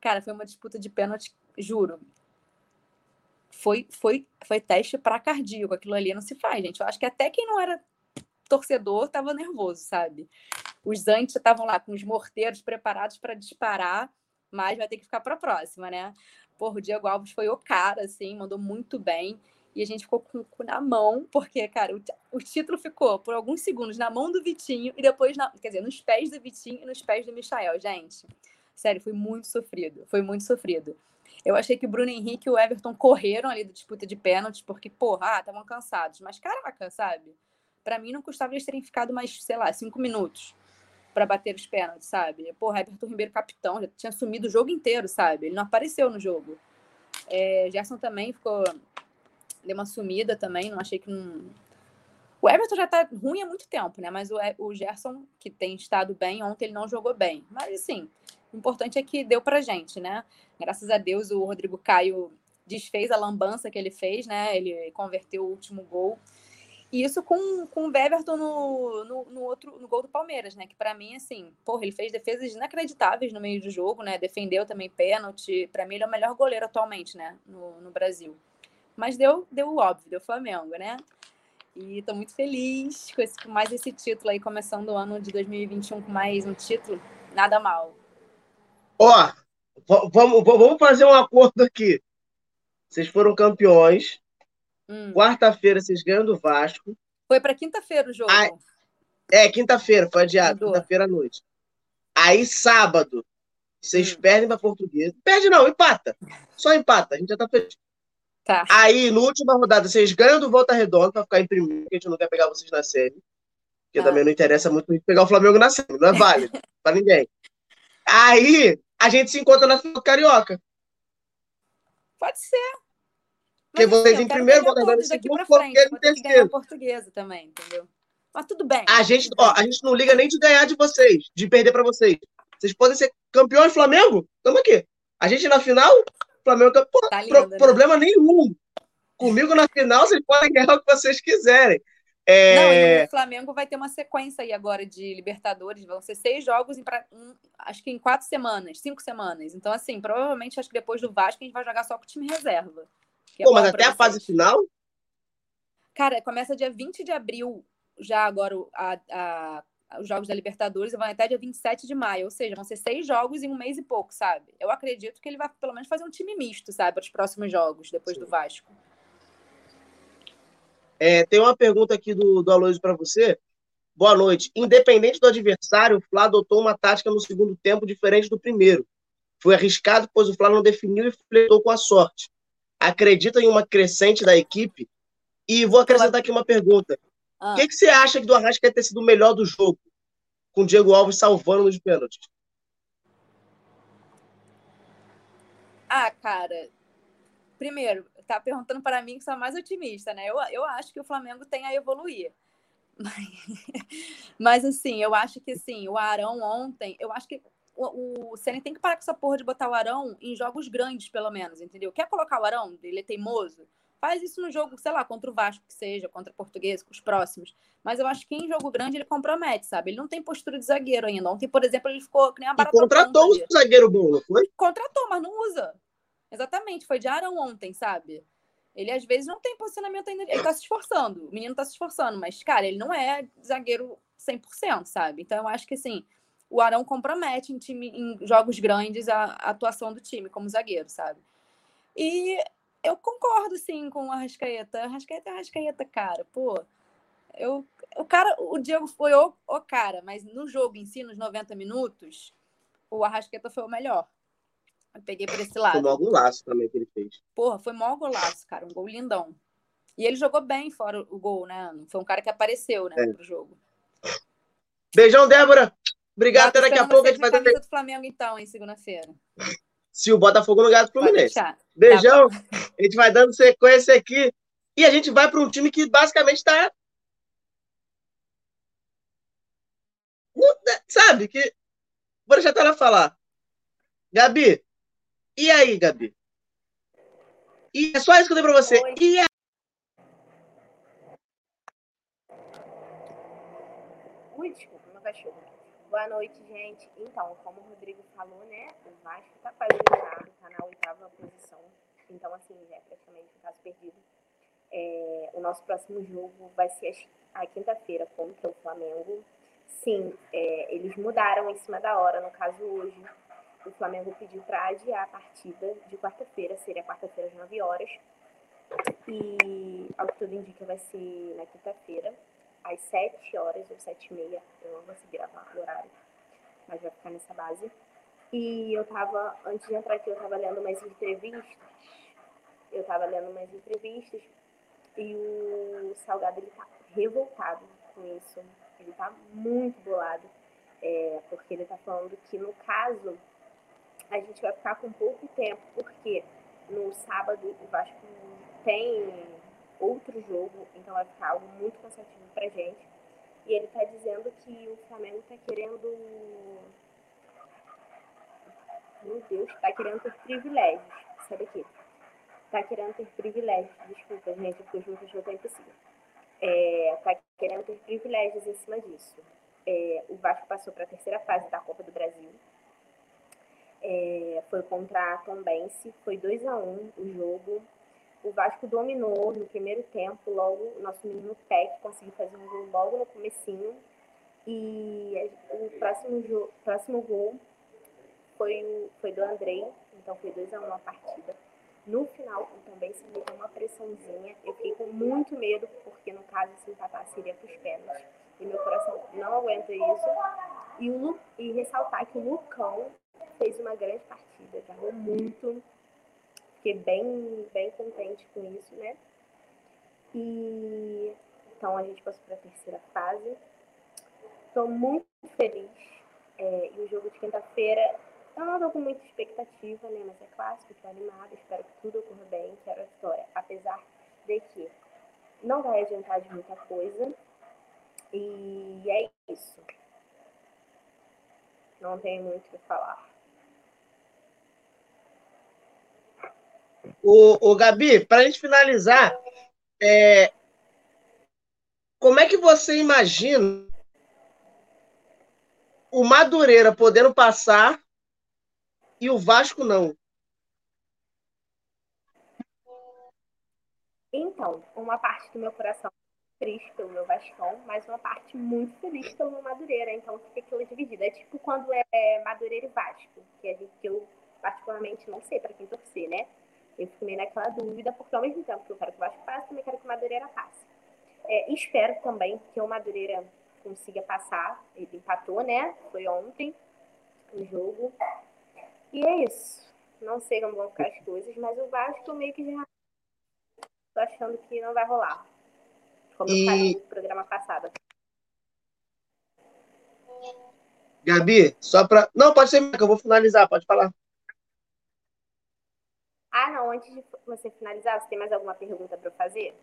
Cara, foi uma disputa de pênalti, juro foi, foi, foi teste para cardíaco. Aquilo ali não se faz, gente. Eu acho que até quem não era torcedor estava nervoso, sabe? Os antes estavam lá com os morteiros preparados para disparar, mas vai ter que ficar para a próxima, né? Porra, o Diego Alves foi o cara, assim, mandou muito bem. E a gente ficou com o cu na mão, porque, cara, o, o, título ficou por alguns segundos na mão do Vitinho e depois, na, quer dizer, nos pés do Vitinho e nos pés do Michael, gente. Sério, foi muito sofrido. Foi muito sofrido. Eu achei que o Bruno Henrique e o Everton correram ali da disputa de pênaltis, porque, porra, estavam ah, cansados. Mas, caraca, sabe? Para mim, não custava eles terem ficado mais, sei lá, cinco minutos para bater os pênaltis, sabe? Porra, Everton Ribeiro, capitão, já tinha sumido o jogo inteiro, sabe? Ele não apareceu no jogo. É, Gerson também ficou. Deu uma sumida também, não achei que não. O Everton já tá ruim há muito tempo, né? Mas o, o Gerson, que tem estado bem, ontem ele não jogou bem. Mas, assim, o importante é que deu pra gente, né? Graças a Deus, o Rodrigo Caio desfez a lambança que ele fez, né? Ele converteu o último gol. E isso com, com o Everton no, no, no, outro, no gol do Palmeiras, né? Que para mim, assim, porra, ele fez defesas inacreditáveis no meio do jogo, né? Defendeu também pênalti. Para mim, ele é o melhor goleiro atualmente, né? No, no Brasil. Mas deu, deu o óbvio, deu Flamengo, né? E estou muito feliz com, esse, com mais esse título aí, começando o ano de 2021 com mais um título. Nada mal. Ó, vamos, vamos fazer um acordo aqui. Vocês foram campeões. Hum. Quarta-feira vocês ganham do Vasco. Foi para quinta-feira o jogo. Aí, é, quinta-feira, foi adiado, quinta-feira à noite. Aí, sábado, vocês hum. perdem para Portuguesa. Perde não, empata. Só empata, a gente já tá feliz. Tá. Aí, na última rodada, vocês ganham do Volta Redonda para ficar em primeiro, porque a gente não quer pegar vocês na série. Porque ah. também não interessa muito pegar o Flamengo na série, não é válido para ninguém. Aí, a gente se encontra na final do Carioca. Pode ser. Porque assim, vocês em primeiro, Botafogo em segundo, português em terceiro. portuguesa também, entendeu? Mas tudo bem. A gente, ó, a gente não liga nem de ganhar de vocês, de perder para vocês. Vocês podem ser campeões Flamengo? Tamo aqui. A gente na final, Flamengo, pô, tá lindo, pro, né? problema nenhum. Comigo na final, vocês podem ganhar o que vocês quiserem. É... Não, e o Flamengo vai ter uma sequência aí agora de Libertadores. Vão ser seis jogos em pra... um, acho que em quatro semanas, cinco semanas. Então, assim, provavelmente acho que depois do Vasco a gente vai jogar só com o time reserva. É Pô, mas até a fase final? Cara, começa dia 20 de abril, já agora a, a, os jogos da Libertadores e vão até dia 27 de maio. Ou seja, vão ser seis jogos em um mês e pouco, sabe? Eu acredito que ele vai pelo menos fazer um time misto, sabe, para os próximos jogos, depois Sim. do Vasco. É, tem uma pergunta aqui do, do Aloysio para você. Boa noite. Independente do adversário, o Flá adotou uma tática no segundo tempo diferente do primeiro. Foi arriscado, pois o Flá não definiu e fletou com a sorte. Acredita em uma crescente da equipe? E vou acrescentar aqui uma pergunta. Ah. O que, que você acha que do Arrascaeta ter sido o melhor do jogo? Com o Diego Alves salvando nos pênaltis. Ah, cara. Primeiro, tá perguntando para mim que sou mais otimista, né? Eu, eu acho que o Flamengo tem a evoluir. Mas, mas assim, eu acho que assim, o Arão ontem, eu acho que o, o Ceni tem que parar com essa porra de botar o Arão em jogos grandes, pelo menos, entendeu? Quer colocar o Arão? Ele é teimoso? Faz isso no jogo, sei lá, contra o Vasco, que seja, contra o Português, com os próximos. Mas eu acho que em jogo grande ele compromete, sabe? Ele não tem postura de zagueiro ainda. Ontem, por exemplo, ele ficou que nem a barata. E contratou o zagueiro bom, não foi? Contratou, mas não usa. Exatamente, foi de Arão ontem, sabe? Ele às vezes não tem posicionamento ainda. Ele tá se esforçando. O menino tá se esforçando, mas, cara, ele não é zagueiro 100%, sabe? Então eu acho que, assim, o Arão compromete em, time, em jogos grandes a, a atuação do time como zagueiro, sabe? E eu concordo, sim, com o Arrascaeta. Arrascaeta é Arrascaeta, cara. Pô, eu, o cara, o Diego foi o, o cara, mas no jogo em si, nos 90 minutos, o Arrascaeta foi o melhor. Eu peguei por esse lado. Foi mó golaço também que ele fez. Porra, foi mó golaço, cara. Um gol lindão. E ele jogou bem fora o gol, né? Foi um cara que apareceu, né, é. pro jogo. Beijão, Débora. Obrigado, até daqui a pouco a gente vai ter. do Flamengo, então, em segunda-feira. Se o Botafogo não ganhar do Fluminense. Beijão. Tá a gente vai dando sequência aqui. E a gente vai para um time que basicamente está. Sabe? Que. Vou deixar ela falar. Gabi, e aí, Gabi? E é só isso que eu dei pra você. Oi. E aí? Ui, desculpa, meu cachorro. Boa noite, gente. Então, como o Rodrigo falou, né? O Vasco tá quase eliminado, tá na oitava posição. Então, assim, já é praticamente um caso perdido. É, o nosso próximo jogo vai ser a quinta-feira contra o Flamengo. Sim, é, eles mudaram em cima da hora, no caso hoje o Flamengo pediu para adiar a partida de quarta-feira, seria quarta-feira às 9 horas. E, ao que tudo indica, vai ser na quinta-feira, às 7 horas ou 7 e meia. Eu não vou seguir o horário, mas vai ficar nessa base. E eu tava, antes de entrar aqui, eu tava lendo umas entrevistas. Eu tava lendo umas entrevistas e o Salgado, ele tá revoltado com isso. Ele tá muito bolado. É, porque ele tá falando que, no caso a gente vai ficar com pouco tempo, porque no sábado o Vasco tem outro jogo, então vai ficar algo muito cansativo pra gente. E ele tá dizendo que o Flamengo tá querendo. Meu Deus, tá querendo ter privilégios. Sabe aqui? Tá querendo ter privilégios. Desculpa, gente, porque meus jogo é impossível. É, tá querendo ter privilégios em cima disso. É, o Vasco passou para a terceira fase da Copa do Brasil é, foi contra a Tombense, foi 2 a 1 um, o jogo. O Vasco dominou no primeiro tempo, logo o nosso menino Peck conseguiu fazer um gol logo no comecinho. E o próximo, próximo gol foi, o, foi do Andrei, então foi 2 a 1 um a partida. No final, o Tombense me deu uma pressãozinha. Eu fiquei com muito medo, porque no caso, se empatar, seria para os pênaltis. E meu coração não aguenta isso. E, o, e ressaltar que o Lucão uma grande partida, jogou muito. Fiquei bem, bem contente com isso, né? E então a gente passou para a terceira fase. Estou muito feliz. É, e o jogo de quinta-feira Eu não tô com muita expectativa, né? Mas é clássico, tô animada, espero que tudo ocorra bem, quero a vitória. Apesar de que não vai adiantar de muita coisa. E é isso. Não tem muito o que falar. O, o Gabi, para a gente finalizar, é, como é que você imagina o Madureira podendo passar e o Vasco não? Então, uma parte do meu coração é triste pelo meu Vascão, mas uma parte muito feliz pelo meu Madureira. Então, fica aquilo dividido. É tipo quando é Madureira e Vasco, que, a gente, que eu particularmente não sei para quem torcer, né? Eu fico meio naquela dúvida, porque ao mesmo tempo que eu quero que o Vasco passe, também quero que o Madureira passe. É, espero também que o Madureira consiga passar. Ele empatou, né? Foi ontem o jogo. E é isso. Não sei como vão ficar as coisas, mas o Vasco meio que já tô achando que não vai rolar. Como e... eu falei no programa passado. Gabi, só para. Não, pode ser que eu vou finalizar, pode falar. Ah, não, antes de você finalizar, você tem mais alguma pergunta para eu fazer?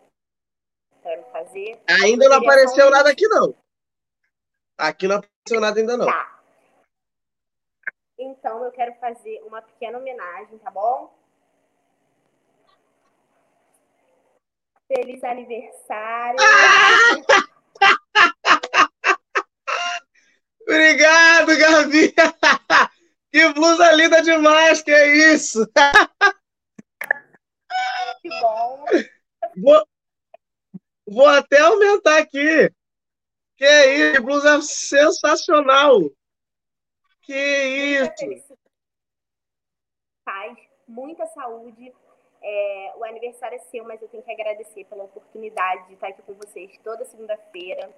Me fazer? Ainda não apareceu nada aqui, não. Aqui não apareceu nada ainda, não. Tá. Então, eu quero fazer uma pequena homenagem, tá bom? Feliz aniversário! Obrigado, Gabi! Que blusa linda demais, que é isso! Que bom! Vou, vou até aumentar aqui. Que isso, que blusa sensacional! Que isso! Paz, muita saúde, é, o aniversário é seu, mas eu tenho que agradecer pela oportunidade de estar aqui com vocês toda segunda-feira.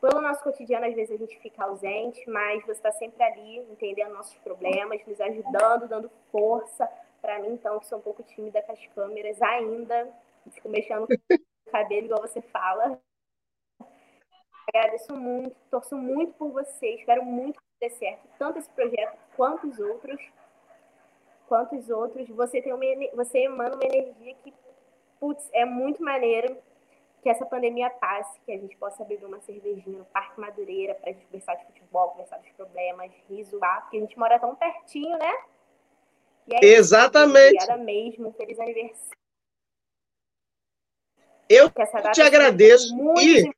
Pelo nosso cotidiano, às vezes a gente fica ausente, mas você está sempre ali, entendendo nossos problemas, nos ajudando, dando força. Para mim, então, que sou um pouco tímida com as câmeras ainda, fico mexendo o cabelo, igual você fala. Agradeço muito, torço muito por você, espero muito que dê certo, tanto esse projeto quanto os outros quanto os outros, você tem uma, você emana uma energia que, putz, é muito maneiro que essa pandemia passe, que a gente possa beber uma cervejinha no Parque Madureira para conversar de futebol, conversar dos problemas, risoar, porque a gente mora tão pertinho, né? É Exatamente. Obrigada mesmo, feliz aniversário. Eu te agradeço. E...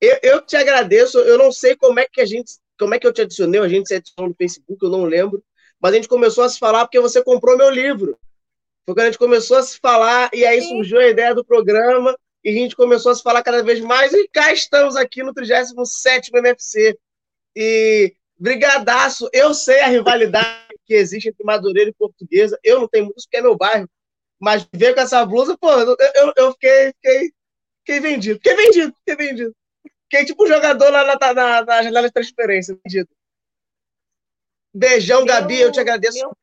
Eu, eu te agradeço. Eu não sei como é que a gente como é que eu te adicionei? A gente se adicionou no Facebook, eu não lembro. Mas a gente começou a se falar porque você comprou meu livro. Foi quando a gente começou a se falar, e aí Sim. surgiu a ideia do programa, e a gente começou a se falar cada vez mais, e cá estamos aqui no 37 MFC. E brigadaço, eu sei a rivalidade que existe entre Madureira e Portuguesa, eu não tenho muito, porque é meu bairro, mas ver com essa blusa, pô, eu, eu, eu fiquei, fiquei, fiquei vendido, fiquei vendido, fiquei vendido. Fiquei tipo um jogador lá na, na, na janela de transferência, entendido. Beijão, meu, Gabi, eu te agradeço meu...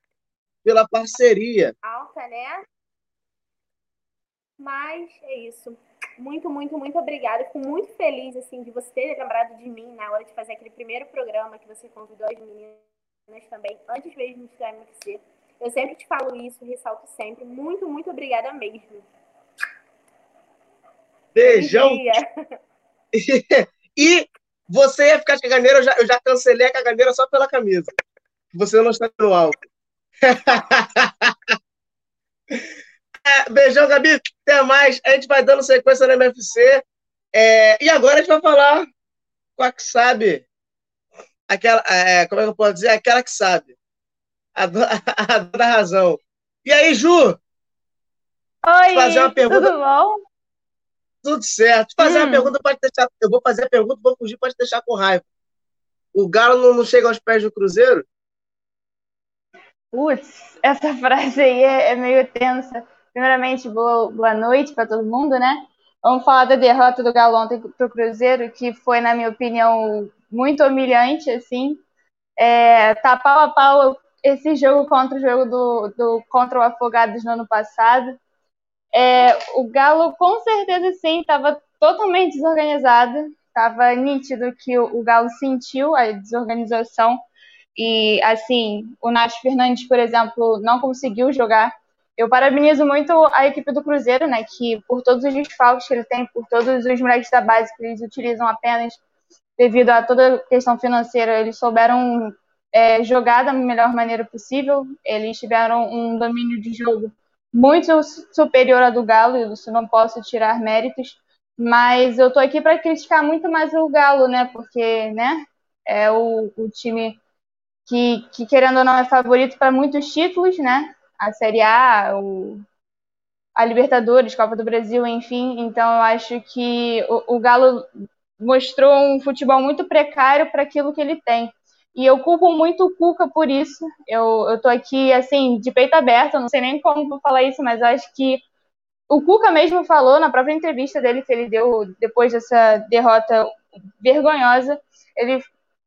pela parceria. Alta, né? Mas é isso. Muito, muito, muito obrigada. Fico muito feliz assim de você ter lembrado de mim na hora de fazer aquele primeiro programa que você convidou as meninas também, antes mesmo de estar MFC. Eu sempre te falo isso, ressalto sempre. Muito, muito obrigada mesmo. Beijão. e você ia ficar de caganeira, eu já, eu já cancelei a caganeira só pela camisa. Você não está no alto. beijão, Gabi. Até mais. A gente vai dando sequência no MFC. É, e agora a gente vai falar com a que sabe. Aquela, é, como é que eu posso dizer? Aquela que sabe. A, a, a da razão. E aí, Ju? Oi, fazer uma pergunta. tudo bom? Tudo certo. Fazer hum. uma pergunta pode deixar. Eu vou fazer a pergunta, vou fugir, pode deixar com raiva. O Galo não, não chega aos pés do Cruzeiro? Putz, essa frase aí é, é meio tensa. Primeiramente, boa, boa noite para todo mundo, né? Vamos falar da derrota do Galo ontem para o Cruzeiro, que foi, na minha opinião, muito humilhante, assim. É, tá pau a pau esse jogo contra o jogo do, do contra o Afogados no ano passado. É, o Galo, com certeza, sim, estava totalmente desorganizado. Tava nítido que o, o Galo sentiu a desorganização e, assim, o Nath Fernandes, por exemplo, não conseguiu jogar. Eu parabenizo muito a equipe do Cruzeiro, né, que por todos os desfalques que ele tem, por todos os moleques da base que eles utilizam apenas devido a toda a questão financeira, eles souberam é, jogar da melhor maneira possível. Eles tiveram um domínio de jogo muito superior ao do Galo, isso não posso tirar méritos, mas eu tô aqui para criticar muito mais o Galo, né? Porque, né, é o, o time que, que, querendo ou não, é favorito para muitos títulos, né? A Série A, o, a Libertadores, Copa do Brasil, enfim. Então, eu acho que o, o Galo mostrou um futebol muito precário para aquilo que ele tem. E eu culpo muito o Cuca por isso. Eu, eu tô aqui, assim, de peito aberto, não sei nem como vou falar isso, mas acho que o Cuca mesmo falou na própria entrevista dele que ele deu depois dessa derrota vergonhosa. Ele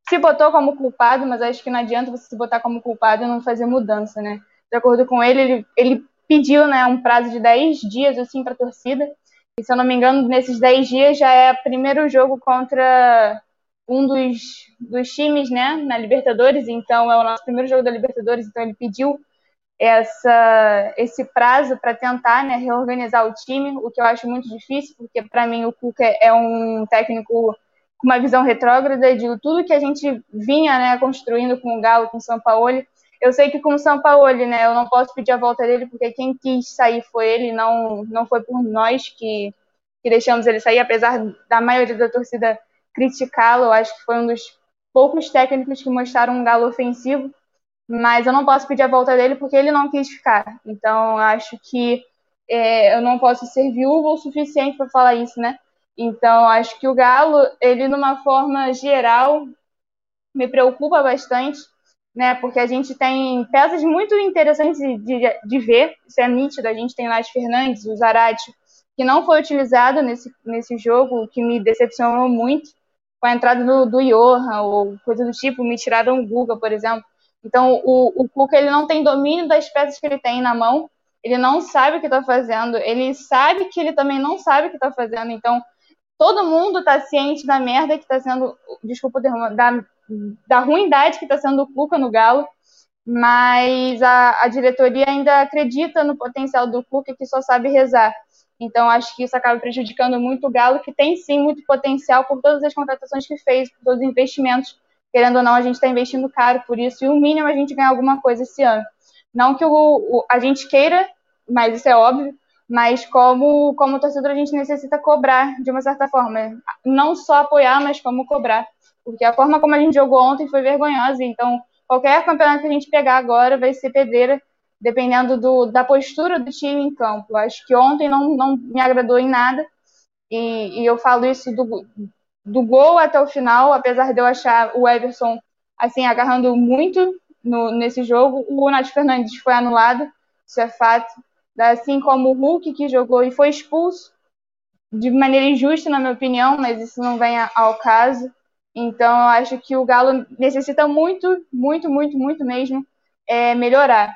se botou como culpado, mas acho que não adianta você se botar como culpado e não fazer mudança, né? De acordo com ele, ele, ele pediu né, um prazo de 10 dias assim para a torcida. E se eu não me engano, nesses 10 dias já é o primeiro jogo contra um dos, dos times, né, na Libertadores, então é o nosso primeiro jogo da Libertadores, então ele pediu essa, esse prazo para tentar né, reorganizar o time, o que eu acho muito difícil, porque para mim o Cuca é um técnico com uma visão retrógrada de tudo que a gente vinha né, construindo com o Galo, com o São Paulo. Eu sei que com o São Paulo, né, eu não posso pedir a volta dele, porque quem quis sair foi ele, não, não foi por nós que, que deixamos ele sair, apesar da maioria da torcida criticá-lo. Acho que foi um dos poucos técnicos que mostraram um galo ofensivo, mas eu não posso pedir a volta dele porque ele não quis ficar. Então, acho que é, eu não posso ser viúva o suficiente para falar isso, né? Então, acho que o Galo, ele, numa forma geral, me preocupa bastante, né? Porque a gente tem peças muito interessantes de, de, de ver, isso é nítido. A gente tem Nath Fernandes, o Zarate, que não foi utilizado nesse, nesse jogo, o que me decepcionou muito com a entrada do, do Johan ou coisa do tipo, me tiraram o Guga, por exemplo. Então, o, o Cuca ele não tem domínio das peças que ele tem na mão, ele não sabe o que está fazendo, ele sabe que ele também não sabe o que está fazendo. Então, todo mundo está ciente da merda que está sendo, desculpa, da, da ruindade que está sendo o Cuca no Galo, mas a, a diretoria ainda acredita no potencial do Cuca que só sabe rezar. Então, acho que isso acaba prejudicando muito o Galo, que tem sim muito potencial por todas as contratações que fez, por todos os investimentos. Querendo ou não, a gente está investindo caro por isso, e o mínimo a gente ganhar alguma coisa esse ano. Não que o, o, a gente queira, mas isso é óbvio, mas como, como torcedor a gente necessita cobrar de uma certa forma. Não só apoiar, mas como cobrar. Porque a forma como a gente jogou ontem foi vergonhosa, então qualquer campeonato que a gente pegar agora vai ser pedreira dependendo do, da postura do time em campo. Acho que ontem não, não me agradou em nada, e, e eu falo isso do, do gol até o final, apesar de eu achar o Everson assim agarrando muito no, nesse jogo. O Nath Fernandes foi anulado, isso é fato. Assim como o Hulk, que jogou e foi expulso de maneira injusta, na minha opinião, mas isso não vem ao caso. Então, eu acho que o Galo necessita muito, muito, muito, muito mesmo é, melhorar.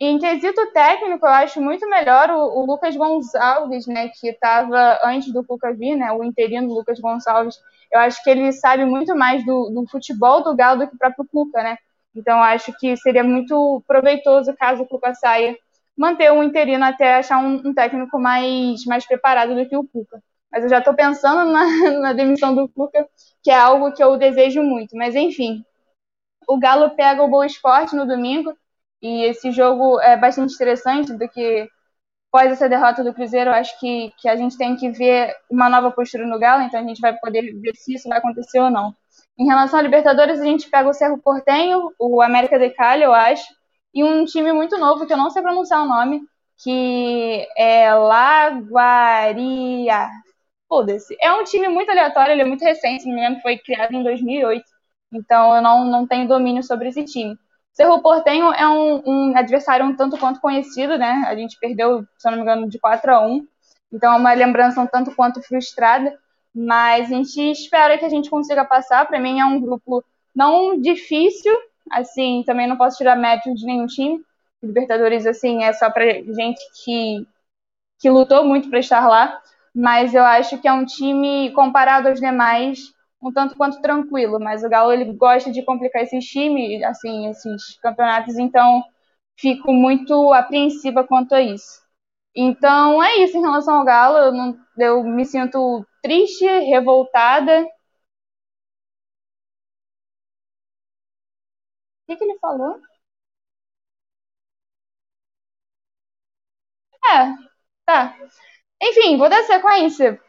Em quesito técnico, eu acho muito melhor o, o Lucas Gonçalves, né, que estava antes do Cuca vir, né, o interino Lucas Gonçalves. Eu acho que ele sabe muito mais do, do futebol do Galo do que o próprio Cuca, né? Então, acho que seria muito proveitoso caso o Cuca saia, manter o interino até achar um, um técnico mais, mais preparado do que o Cuca. Mas eu já estou pensando na, na demissão do Cuca, que é algo que eu desejo muito. Mas, enfim, o Galo pega o Boa Esporte no domingo e esse jogo é bastante interessante, do que após essa derrota do Cruzeiro, eu acho que, que a gente tem que ver uma nova postura no Galo, então a gente vai poder ver se isso vai acontecer ou não. Em relação a Libertadores, a gente pega o Cerro Portenho, o América de Cali, eu acho, e um time muito novo, que eu não sei pronunciar o nome, que é Laguaria. Foda-se. É um time muito aleatório, ele é muito recente, se não me engano, foi criado em 2008, então eu não, não tenho domínio sobre esse time. Cerro Portenho é um, um, adversário um tanto quanto conhecido, né? A gente perdeu, se eu não me engano, de 4 a 1 Então é uma lembrança um tanto quanto frustrada. Mas a gente espera que a gente consiga passar. Para mim é um grupo não difícil, assim, também não posso tirar mérito de nenhum time. Libertadores, assim, é só para gente que, que lutou muito para estar lá. Mas eu acho que é um time, comparado aos demais, um tanto quanto tranquilo. Mas o Galo ele gosta de complicar esses times, assim, esses campeonatos, então fico muito apreensiva quanto a isso. Então é isso em relação ao Galo. Eu, não, eu me sinto triste, revoltada. O que, que ele falou? É, tá. Enfim, vou dar sequência,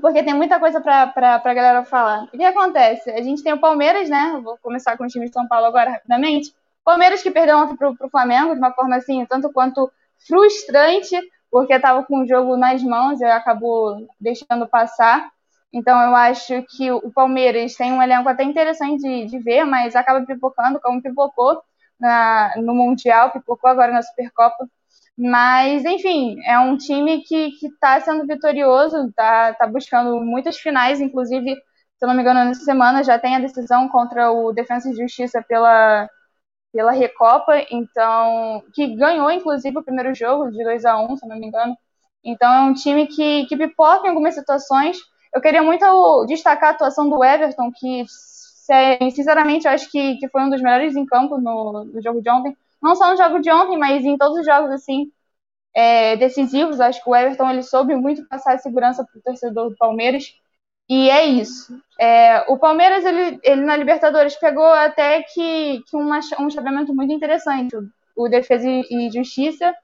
porque tem muita coisa pra, pra, pra galera falar. O que acontece? A gente tem o Palmeiras, né? vou começar com o time de São Paulo agora rapidamente. Palmeiras que perdeu ontem pro, pro Flamengo de uma forma assim, tanto quanto frustrante, porque estava com o jogo nas mãos e acabou deixando passar. Então eu acho que o Palmeiras tem um elenco até interessante de, de ver, mas acaba pipocando, como pipocou na, no Mundial, pipocou agora na Supercopa. Mas, enfim, é um time que está sendo vitorioso, está tá buscando muitas finais, inclusive, se eu não me engano, nessa semana já tem a decisão contra o Defensa e Justiça pela, pela Recopa, então, que ganhou, inclusive, o primeiro jogo de 2 a 1 se não me engano. Então, é um time que, que pipoca em algumas situações. Eu queria muito destacar a atuação do Everton, que, sinceramente, eu acho que, que foi um dos melhores em campo no, no jogo de ontem não só no jogo de ontem, mas em todos os jogos assim é, decisivos. Acho que o Everton ele soube muito passar a segurança para o torcedor do Palmeiras. E é isso. É, o Palmeiras, ele, ele na Libertadores pegou até que, que uma, um chaveamento muito interessante. O, Defesa e Justiça,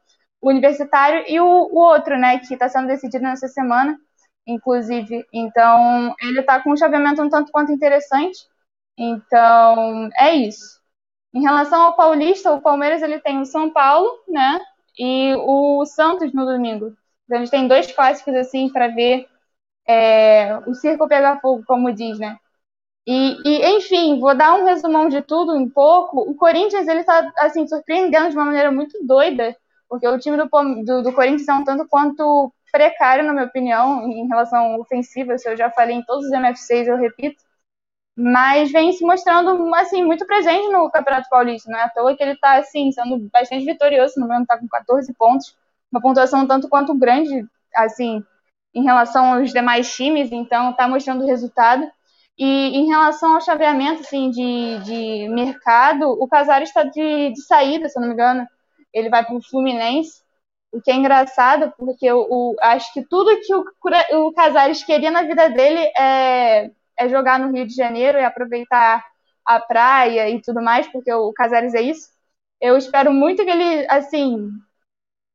o Universitário e o, o outro, né, que está sendo decidido nessa semana, inclusive. Então, ele está com um chaveamento um tanto quanto interessante. Então, é isso. Em relação ao Paulista, o Palmeiras ele tem o São Paulo, né? E o Santos no domingo. Então, a gente tem dois clássicos assim para ver é, o circo pegar fogo, como diz, né? E, e, enfim, vou dar um resumão de tudo um pouco. O Corinthians ele tá assim surpreendendo de uma maneira muito doida, porque o time do, do, do Corinthians é um tanto quanto precário, na minha opinião, em relação ofensiva. Isso eu já falei em todos os MFCs, eu repito mas vem se mostrando assim muito presente no Campeonato Paulista, não é à toa que ele está assim sendo bastante vitorioso, no momento está com 14 pontos, uma pontuação tanto quanto grande assim em relação aos demais times, então está mostrando o resultado. E em relação ao chaveamento assim de, de mercado, o Casares está de, de saída, se não me engano, ele vai para o Fluminense. O que é engraçado, porque eu, acho que tudo que o, o Casares queria na vida dele é é jogar no Rio de Janeiro e aproveitar a praia e tudo mais, porque o Casares é isso. Eu espero muito que ele, assim,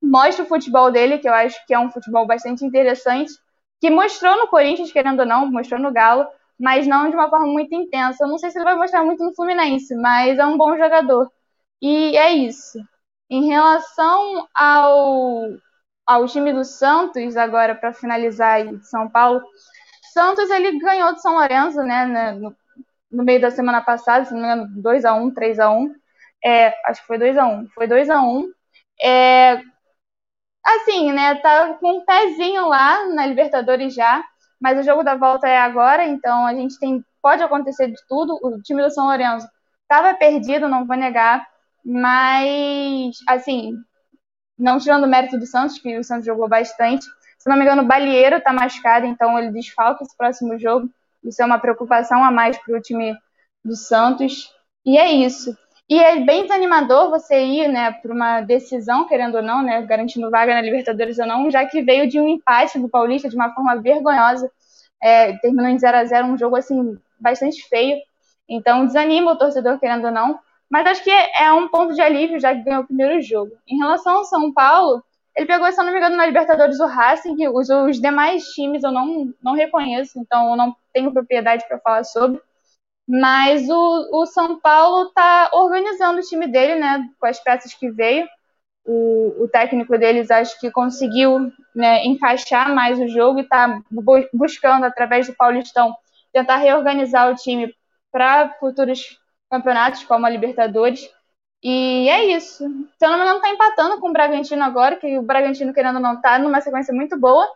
mostre o futebol dele, que eu acho que é um futebol bastante interessante, que mostrou no Corinthians, querendo ou não, mostrou no Galo, mas não de uma forma muito intensa. Eu não sei se ele vai mostrar muito no Fluminense, mas é um bom jogador. E é isso. Em relação ao, ao time do Santos, agora para finalizar aí de São Paulo, Santos ele ganhou de São Lourenço, né, no, no meio da semana passada, se não me engano, 2x1, 3x1. É, acho que foi 2x1. Foi 2x1. É, assim, né, tá com um pezinho lá na Libertadores já, mas o jogo da volta é agora, então a gente tem pode acontecer de tudo. O time do São Lourenço estava perdido, não vou negar, mas assim, não tirando o mérito do Santos, que o Santos jogou bastante, se não me engano, o Balieiro está machucado, então ele desfalca esse próximo jogo. Isso é uma preocupação a mais para o time do Santos. E é isso. E é bem desanimador você ir né, para uma decisão, querendo ou não, né, garantindo vaga na Libertadores ou não, já que veio de um empate do Paulista de uma forma vergonhosa. É, terminou em 0 a 0 um jogo assim bastante feio. Então desanima o torcedor, querendo ou não. Mas acho que é um ponto de alívio, já que ganhou o primeiro jogo. Em relação ao São Paulo, ele pegou, se eu não me engano, na Libertadores o Racing, que os, os demais times eu não, não reconheço, então eu não tenho propriedade para falar sobre. Mas o, o São Paulo está organizando o time dele, né, com as peças que veio. O, o técnico deles acho que conseguiu né, encaixar mais o jogo e está buscando, através do Paulistão, tentar reorganizar o time para futuros campeonatos, como a Libertadores. E é isso. Se eu não me engano, tá empatando com o Bragantino agora, que o Bragantino, querendo ou não, tá numa sequência muito boa.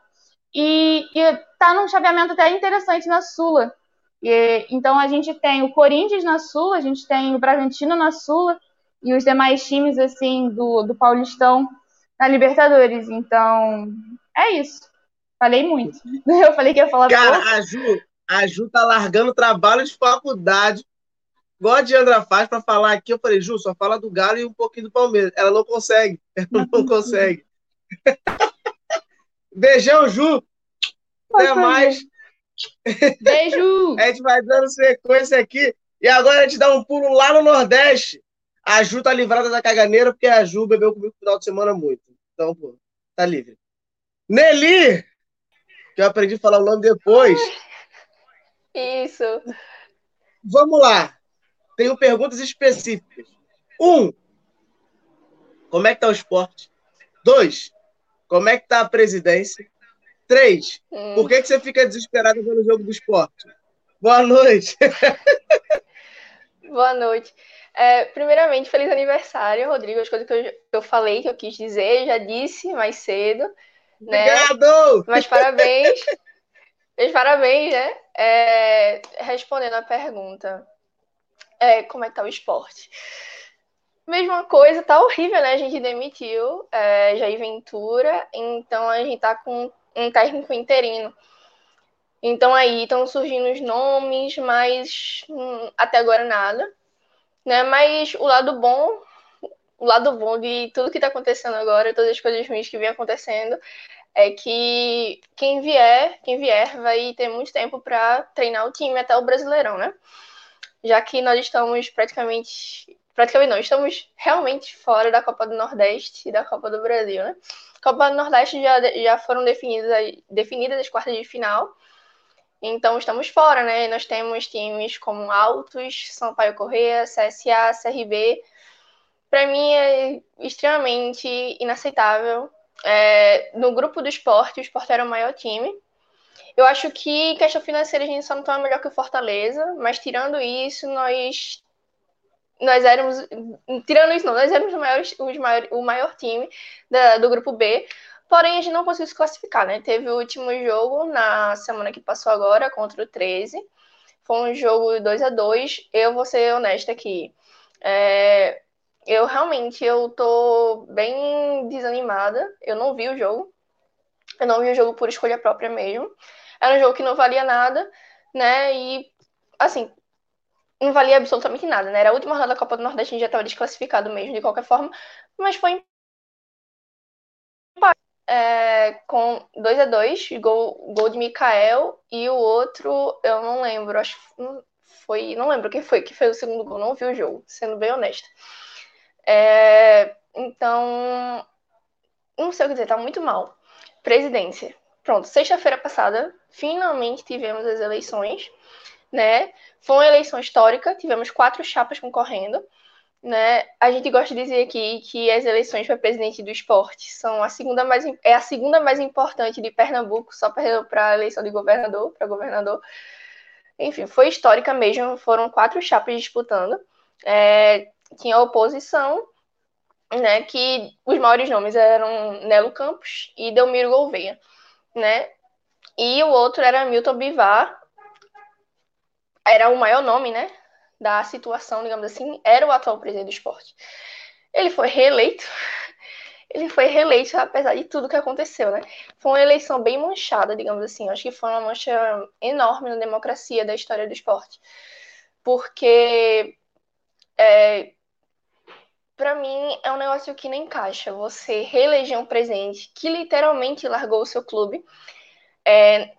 E, e tá num chaveamento até interessante na Sula. E, então a gente tem o Corinthians na Sula, a gente tem o Bragantino na Sula e os demais times assim do, do Paulistão na Libertadores. Então, é isso. Falei muito. Eu falei que ia falar Cara, a Ju, a Ju tá largando trabalho de faculdade, igual a Diandra faz, para falar aqui. Eu falei, Ju, só fala do Galo e um pouquinho do Palmeiras. Ela não consegue. Ela não consegue. Beijão, Ju. Até mais. Beijo! a gente vai dando sequência aqui. E agora a gente dá um pulo lá no Nordeste. A Ju tá livrada da caganeira, porque a Ju bebeu comigo no final de semana muito. Então, pô, tá livre. Nelly! Que eu aprendi a falar o nome depois. Isso. Vamos lá. Tenho perguntas específicas. Um, como é que tá o esporte? Dois, como é que tá a presidência? Três, hum. por que, que você fica desesperado pelo jogo do esporte? Boa noite. Boa noite. É, primeiramente, feliz aniversário, Rodrigo. As coisas que eu, eu falei, que eu quis dizer, já disse mais cedo. Né? Obrigado! Mas parabéns. Meus parabéns, né? É, respondendo a pergunta, é, como é que tá o esporte? Mesma coisa, tá horrível, né? A gente demitiu é, Jair Ventura, então a gente tá com um técnico interino. Então aí estão surgindo os nomes, mas hum, até agora nada. Né? Mas o lado bom, o lado bom de tudo que está acontecendo agora, todas as coisas ruins que vem acontecendo, é que quem vier, quem vier vai ter muito tempo para treinar o time até o Brasileirão, né? Já que nós estamos praticamente praticamente não, estamos realmente fora da Copa do Nordeste e da Copa do Brasil, né? Copa do Nordeste já, já foram definidas, definidas as quartas de final, então estamos fora, né? Nós temos times como Altos, Sampaio Correia, CSA, CRB. Para mim é extremamente inaceitável é, no grupo do esporte, o esporte era o maior time. Eu acho que questão financeira a gente só não está melhor que o Fortaleza, mas tirando isso, nós nós éramos, tirando isso não, nós éramos os maiores, os maior, o maior time da, do grupo B, porém a gente não conseguiu se classificar, né? Teve o último jogo na semana que passou agora contra o 13, foi um jogo 2 a 2 Eu vou ser honesta aqui, é, eu realmente eu tô bem desanimada. Eu não vi o jogo. Eu não vi o jogo por escolha própria mesmo. Era um jogo que não valia nada, né? E assim, não valia absolutamente nada, né? Era a última rodada da Copa do Nordeste, a gente já estava desclassificado mesmo, de qualquer forma, mas foi é, com 2 a 2 gol, gol de Mikael, e o outro, eu não lembro, acho que foi, não lembro quem foi que fez o segundo gol, não vi o jogo, sendo bem honesta. É, então, não sei o que dizer, tá muito mal. Presidência. Pronto, sexta-feira passada, finalmente tivemos as eleições, né? Foi uma eleição histórica, tivemos quatro chapas concorrendo, né? A gente gosta de dizer aqui que as eleições para presidente do esporte são a segunda mais é a segunda mais importante de Pernambuco, só perdendo para a eleição de governador, para governador. Enfim, foi histórica mesmo, foram quatro chapas disputando. É, tinha oposição, né, que os maiores nomes eram Nelo Campos e Delmiro Gouveia, né? E o outro era Milton Bivar, era o maior nome, né, da situação, digamos assim, era o atual presidente do esporte. Ele foi reeleito, ele foi reeleito apesar de tudo que aconteceu, né? Foi uma eleição bem manchada, digamos assim. Acho que foi uma mancha enorme na democracia da história do esporte. Porque é, para mim é um negócio que não encaixa. Você reeleger um presidente que literalmente largou o seu clube é,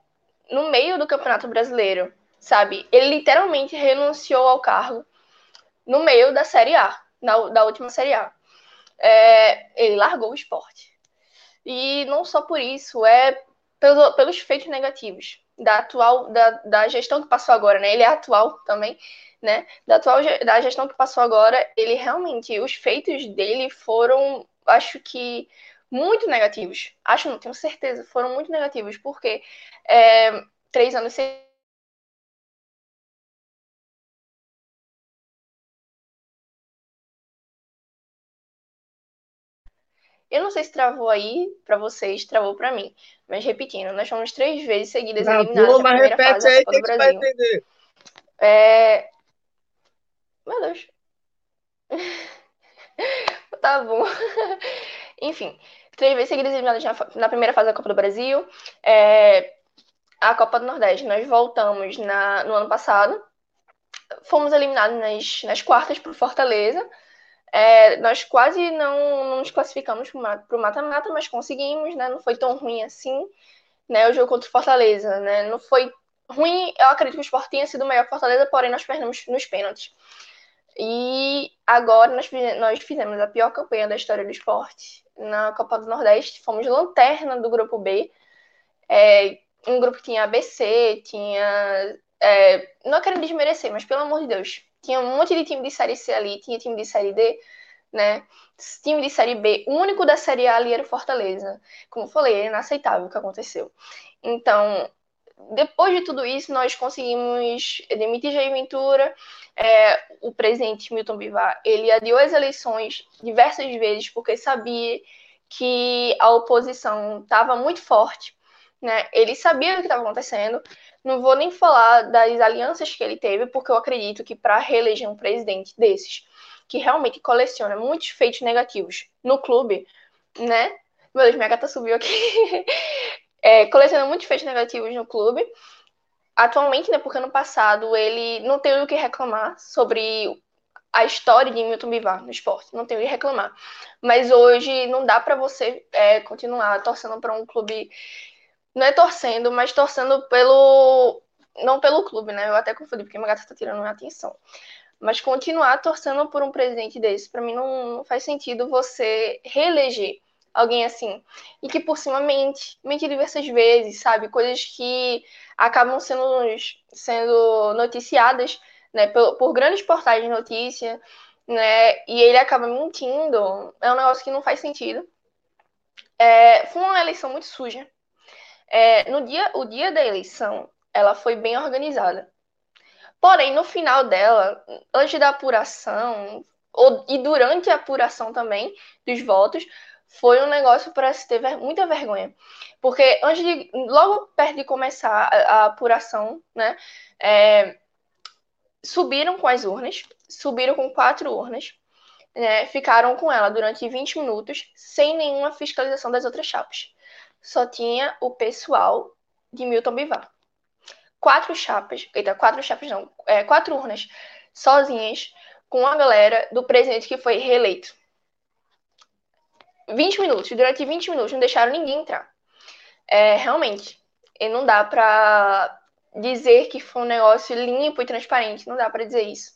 no meio do Campeonato Brasileiro, sabe? Ele literalmente renunciou ao cargo no meio da Série A, na, da última Série A. É, ele largou o esporte. E não só por isso, é pelo, pelos feitos negativos da atual da, da gestão que passou agora, né? Ele é atual também né, da atual da gestão que passou agora, ele realmente, os feitos dele foram, acho que, muito negativos. Acho, não tenho certeza, foram muito negativos, porque é, três anos sem Eu não sei se travou aí para vocês, travou para mim. Mas repetindo, nós fomos três vezes seguidas Travou, eliminadas na primeira fase da Copa do Brasil. É, meu Deus. tá bom. Enfim, três vezes seguidas eliminadas na, na, primeira fase da Copa do Brasil. É, a Copa do Nordeste, nós voltamos na, no ano passado. Fomos eliminados nas, nas quartas por Fortaleza. É, nós quase não, não nos classificamos para o mata-mata, mas conseguimos, né? Não foi tão ruim assim, né? O jogo contra o Fortaleza, né? Não foi ruim, eu acredito que o Sport tenha sido o melhor Fortaleza, porém nós perdemos nos pênaltis. E agora nós, nós fizemos a pior campanha da história do esporte na Copa do Nordeste. Fomos lanterna do grupo B. É, um grupo que tinha ABC, tinha. É, não quero desmerecer, mas pelo amor de Deus. Tinha um monte de time de série C ali, tinha time de série D, né? Time de série B. O único da série A ali era o Fortaleza. Como falei, é inaceitável o que aconteceu. Então, depois de tudo isso, nós conseguimos demitir Jair Ventura. É, o presidente Milton Bivar, ele adiou as eleições diversas vezes porque sabia que a oposição estava muito forte. Né? Ele sabia o que estava acontecendo. Não vou nem falar das alianças que ele teve, porque eu acredito que para reeleger um presidente desses, que realmente coleciona muitos feitos negativos no clube, né? Meu Deus, minha gata subiu aqui. é, muitos feitos negativos no clube. Atualmente, né, porque ano passado ele não tem o que reclamar sobre a história de Milton Bivar no esporte, não tem o que reclamar. Mas hoje não dá para você é, continuar torcendo para um clube, não é torcendo, mas torcendo pelo, não pelo clube, né? Eu até confundi porque minha gata está tirando minha atenção. Mas continuar torcendo por um presidente desse, para mim não, não faz sentido você reeleger alguém assim. E que por cima mente, mente diversas vezes, sabe? Coisas que acabam sendo, sendo noticiadas né, por, por grandes portais de notícia, né? E ele acaba mentindo. É um negócio que não faz sentido. É, foi uma eleição muito suja. É, no dia, o dia da eleição, ela foi bem organizada. Porém, no final dela, antes da apuração, ou, e durante a apuração também dos votos, foi um negócio para se ter muita vergonha. Porque antes de, logo perto de começar a, a apuração, né, é, subiram com as urnas, subiram com quatro urnas, né, ficaram com ela durante 20 minutos, sem nenhuma fiscalização das outras chapas. Só tinha o pessoal de Milton Bivar. Quatro chapas, eita, quatro chapas não, é, quatro urnas sozinhas, com a galera do presidente que foi reeleito. 20 minutos, durante 20 minutos não deixaram ninguém entrar. É, realmente, e não dá pra dizer que foi um negócio limpo e transparente, não dá para dizer isso.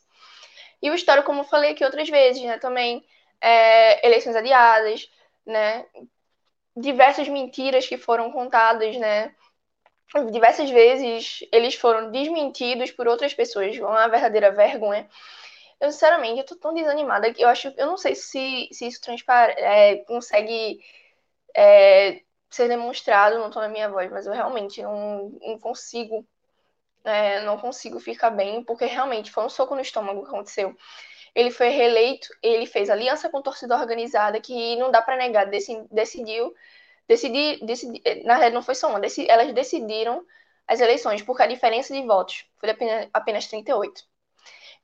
E o histórico, como eu falei aqui outras vezes, né, também, é, eleições adiadas, né, diversas mentiras que foram contadas, né, diversas vezes eles foram desmentidos por outras pessoas, uma verdadeira vergonha. Eu, sinceramente, eu tô tão desanimada que eu acho, eu não sei se, se isso transpare, é, consegue é, ser demonstrado no tom da minha voz, mas eu realmente não, não consigo, é, não consigo ficar bem, porque realmente foi um soco no estômago que aconteceu. Ele foi reeleito, ele fez aliança com torcida organizada, que não dá para negar, decidiu, decidir, decidir, na verdade não foi só uma, elas decidiram as eleições, porque a diferença de votos foi apenas, apenas 38.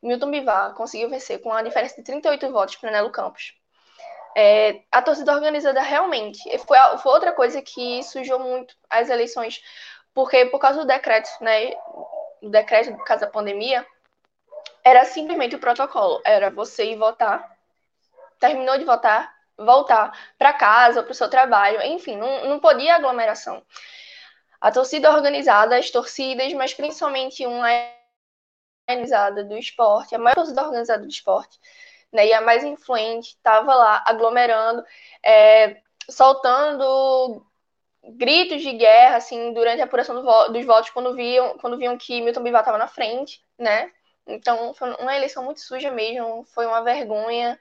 Milton Bivar conseguiu vencer com a diferença de 38 votos para Nelo Campos. É, a torcida organizada realmente foi, foi, outra coisa que sujou muito as eleições, porque por causa do decreto, né, o decreto por causa da pandemia, era simplesmente o protocolo, era você ir votar, terminou de votar, voltar para casa para o seu trabalho, enfim, não, não podia aglomeração. A torcida organizada, as torcidas, mas principalmente uma organizada do esporte, a maior torcida organizada do esporte, né, e a mais influente, estava lá aglomerando, é, soltando gritos de guerra, assim, durante a apuração do vo dos votos, quando viam, quando viam que Milton Bivar estava na frente, né? Então, foi uma eleição muito suja mesmo, foi uma vergonha.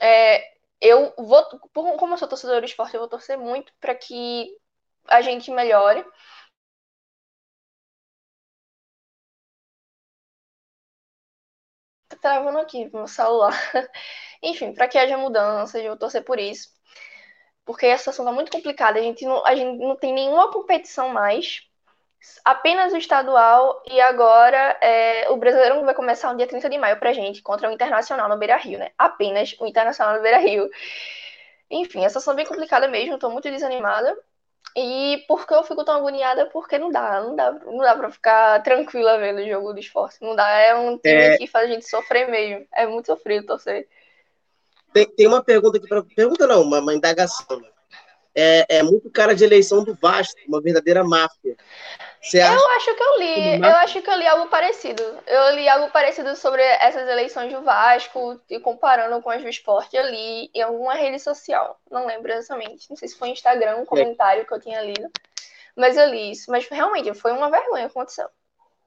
É, eu vou, como eu sou torcedor do esporte, eu vou torcer muito para que a gente melhore, travando aqui no celular. Enfim, para que haja mudanças, eu torcer por isso. Porque a situação tá muito complicada. A gente não, a gente não tem nenhuma competição mais. Apenas o estadual e agora é, o Brasileirão vai começar no dia 30 de maio pra gente, contra o Internacional no Beira Rio, né? Apenas o Internacional no Beira Rio. Enfim, essa situação bem complicada mesmo, tô muito desanimada. E por que eu fico tão agoniada? Porque não dá, não dá, não dá pra ficar tranquila vendo o jogo do esporte. Não dá, é um time é... que faz a gente sofrer mesmo. É muito sofrido torcer. Tem, tem uma pergunta aqui para Pergunta não, uma, uma indagação. Né? É, é muito cara de eleição do Vasco, uma verdadeira máfia. Você eu acha... acho que eu li, eu acho que eu li algo parecido. Eu li algo parecido sobre essas eleições do Vasco e comparando com as do esporte. Eu li em alguma rede social, não lembro exatamente. Não sei se foi Instagram, um comentário que eu tinha lido. Mas eu li isso. Mas realmente foi uma vergonha que aconteceu.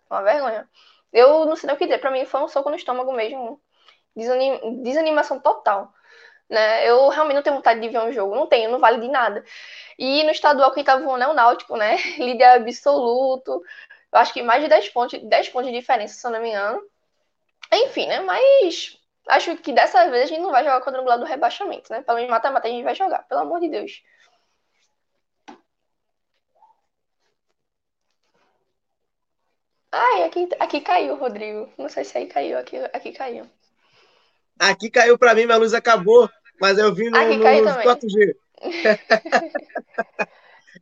Uma vergonha. Eu não sei nem o que dizer. Pra mim foi um soco no estômago mesmo. Desanim... Desanimação total. Né? Eu realmente não tenho vontade de ver um jogo. Não tenho, não vale de nada. E no estadual, quem tá voando é o Náutico, né? Líder absoluto. Eu acho que mais de 10 pontos, 10 pontos de diferença, se eu não me engano. Enfim, né? Mas acho que dessa vez a gente não vai jogar lado do rebaixamento, né? Pelo menos mata-mata a gente vai jogar, pelo amor de Deus. Ai, aqui, aqui caiu, Rodrigo. Não sei se aí caiu, aqui, aqui caiu. Aqui caiu para mim, minha luz acabou, mas eu vim no, aqui no 4G.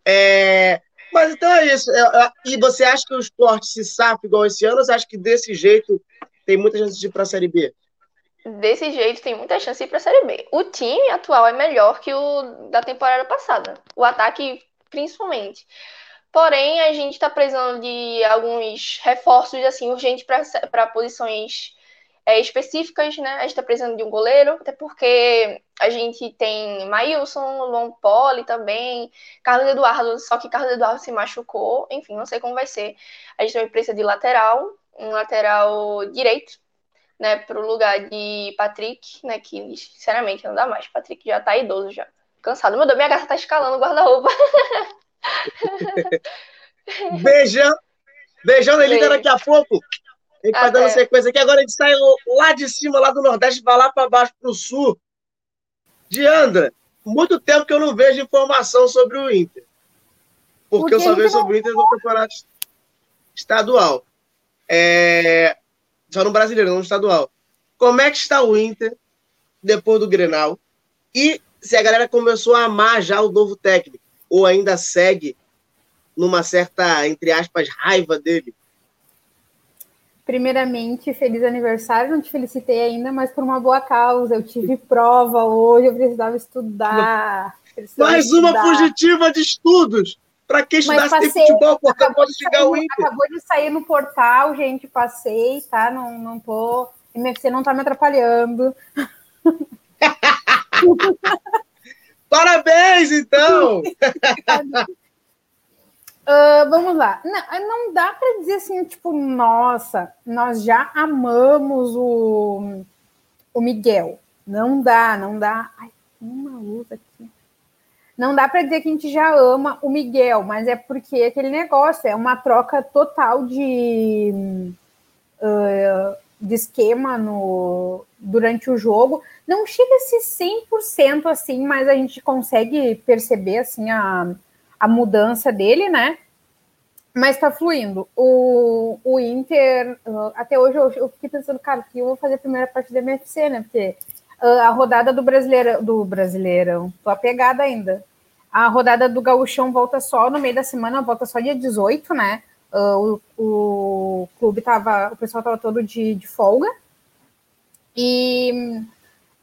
é, mas então é isso. É, é, e você acha que o esporte se safa igual esse ano ou você acha que desse jeito tem muita chance de ir para a Série B? Desse jeito tem muita chance de ir para a Série B. O time atual é melhor que o da temporada passada. O ataque, principalmente. Porém, a gente está precisando de alguns reforços assim urgentes para posições é, específicas, né? A gente está precisando de um goleiro, até porque a gente tem Maílson, Luan Poli também, Carlos Eduardo, só que Carlos Eduardo se machucou, enfim, não sei como vai ser. A gente também precisa de lateral, um lateral direito, né, para o lugar de Patrick, né, que sinceramente não dá mais. Patrick já tá idoso já. Cansado. Meu Deus, minha gata tá escalando o guarda-roupa. Beijão. Beijão, Elida, daqui a pouco. A gente vai dando sequência aqui. Agora a gente sai lá de cima, lá do Nordeste, vai lá para baixo, para o Sul. Diandra, muito tempo que eu não vejo informação sobre o Inter. Porque eu só vejo sobre o Inter no campeonato estadual. É... Só no brasileiro, não no estadual. Como é que está o Inter depois do Grenal? E se a galera começou a amar já o novo técnico? Ou ainda segue numa certa, entre aspas, raiva dele? Primeiramente, feliz aniversário. Não te felicitei ainda, mas por uma boa causa. Eu tive prova hoje, eu precisava estudar. Precisava Mais estudar. uma fugitiva de estudos. Para quem estudasse passei, futebol, porque pode chegar o Inter. Acabou de sair no portal, gente. Passei, tá? Não, não tô. MFC não tá me atrapalhando. Parabéns, então! Uh, vamos lá. Não, não dá para dizer assim, tipo, nossa, nós já amamos o, o Miguel. Não dá, não dá. Ai, uma luz aqui. Não dá para dizer que a gente já ama o Miguel, mas é porque aquele negócio é uma troca total de, uh, de esquema no, durante o jogo. Não chega a ser 100% assim, mas a gente consegue perceber assim a a mudança dele, né? Mas tá fluindo. O, o Inter, uh, até hoje eu, eu, fiquei pensando, cara, que eu vou fazer a primeira parte da MFC, né? Porque uh, a rodada do Brasileirão, do Brasileirão, tô apegada ainda. A rodada do Gauchão volta só no meio da semana, volta só dia 18, né? Uh, o, o clube tava, o pessoal tava todo de, de folga. E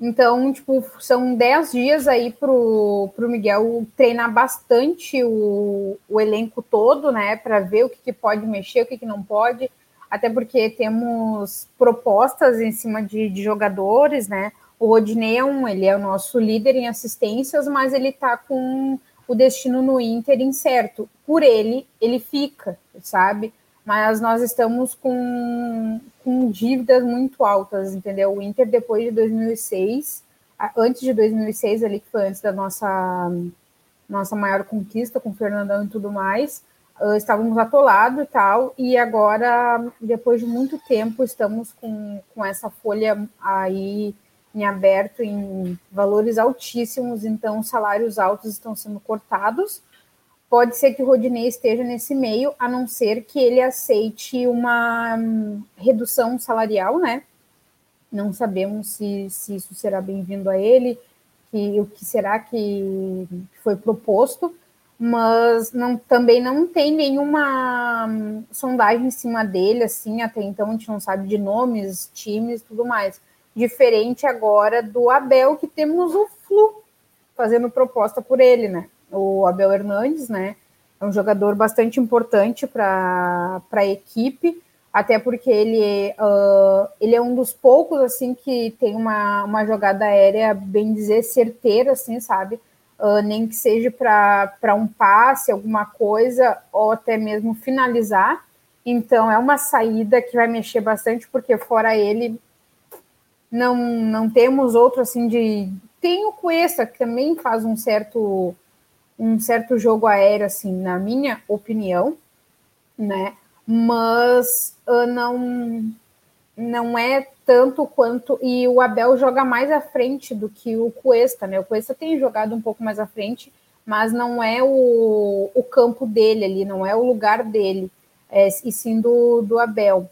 então, tipo, são 10 dias aí pro, pro Miguel treinar bastante o, o elenco todo, né? Para ver o que, que, pode mexer, o que, que não pode. Até porque temos propostas em cima de, de jogadores, né? O Rodinei é um, ele é o nosso líder em assistências, mas ele tá com o destino no Inter incerto. Por ele, ele fica, sabe? Mas nós estamos com, com dívidas muito altas, entendeu? O Inter, depois de 2006, antes de 2006, ali que foi antes da nossa, nossa maior conquista com o Fernandão e tudo mais, uh, estávamos atolados e tal, e agora, depois de muito tempo, estamos com, com essa folha aí em aberto em valores altíssimos, então salários altos estão sendo cortados, pode ser que o Rodinei esteja nesse meio, a não ser que ele aceite uma hum, redução salarial, né? Não sabemos se, se isso será bem-vindo a ele, que o que será que foi proposto, mas não, também não tem nenhuma hum, sondagem em cima dele, assim, até então a gente não sabe de nomes, times, tudo mais. Diferente agora do Abel, que temos o Flu fazendo proposta por ele, né? O Abel Hernandes, né? É um jogador bastante importante para a equipe, até porque ele, uh, ele é um dos poucos, assim, que tem uma, uma jogada aérea, bem dizer, certeira, assim, sabe? Uh, nem que seja para um passe, alguma coisa, ou até mesmo finalizar. Então, é uma saída que vai mexer bastante, porque fora ele, não, não temos outro, assim, de... Tem o Cuesta, que também faz um certo um certo jogo aéreo, assim, na minha opinião, né? Mas uh, não, não é tanto quanto. E o Abel joga mais à frente do que o Cuesta, né? O Cuesta tem jogado um pouco mais à frente, mas não é o, o campo dele ali, não é o lugar dele, é, e sim do, do Abel.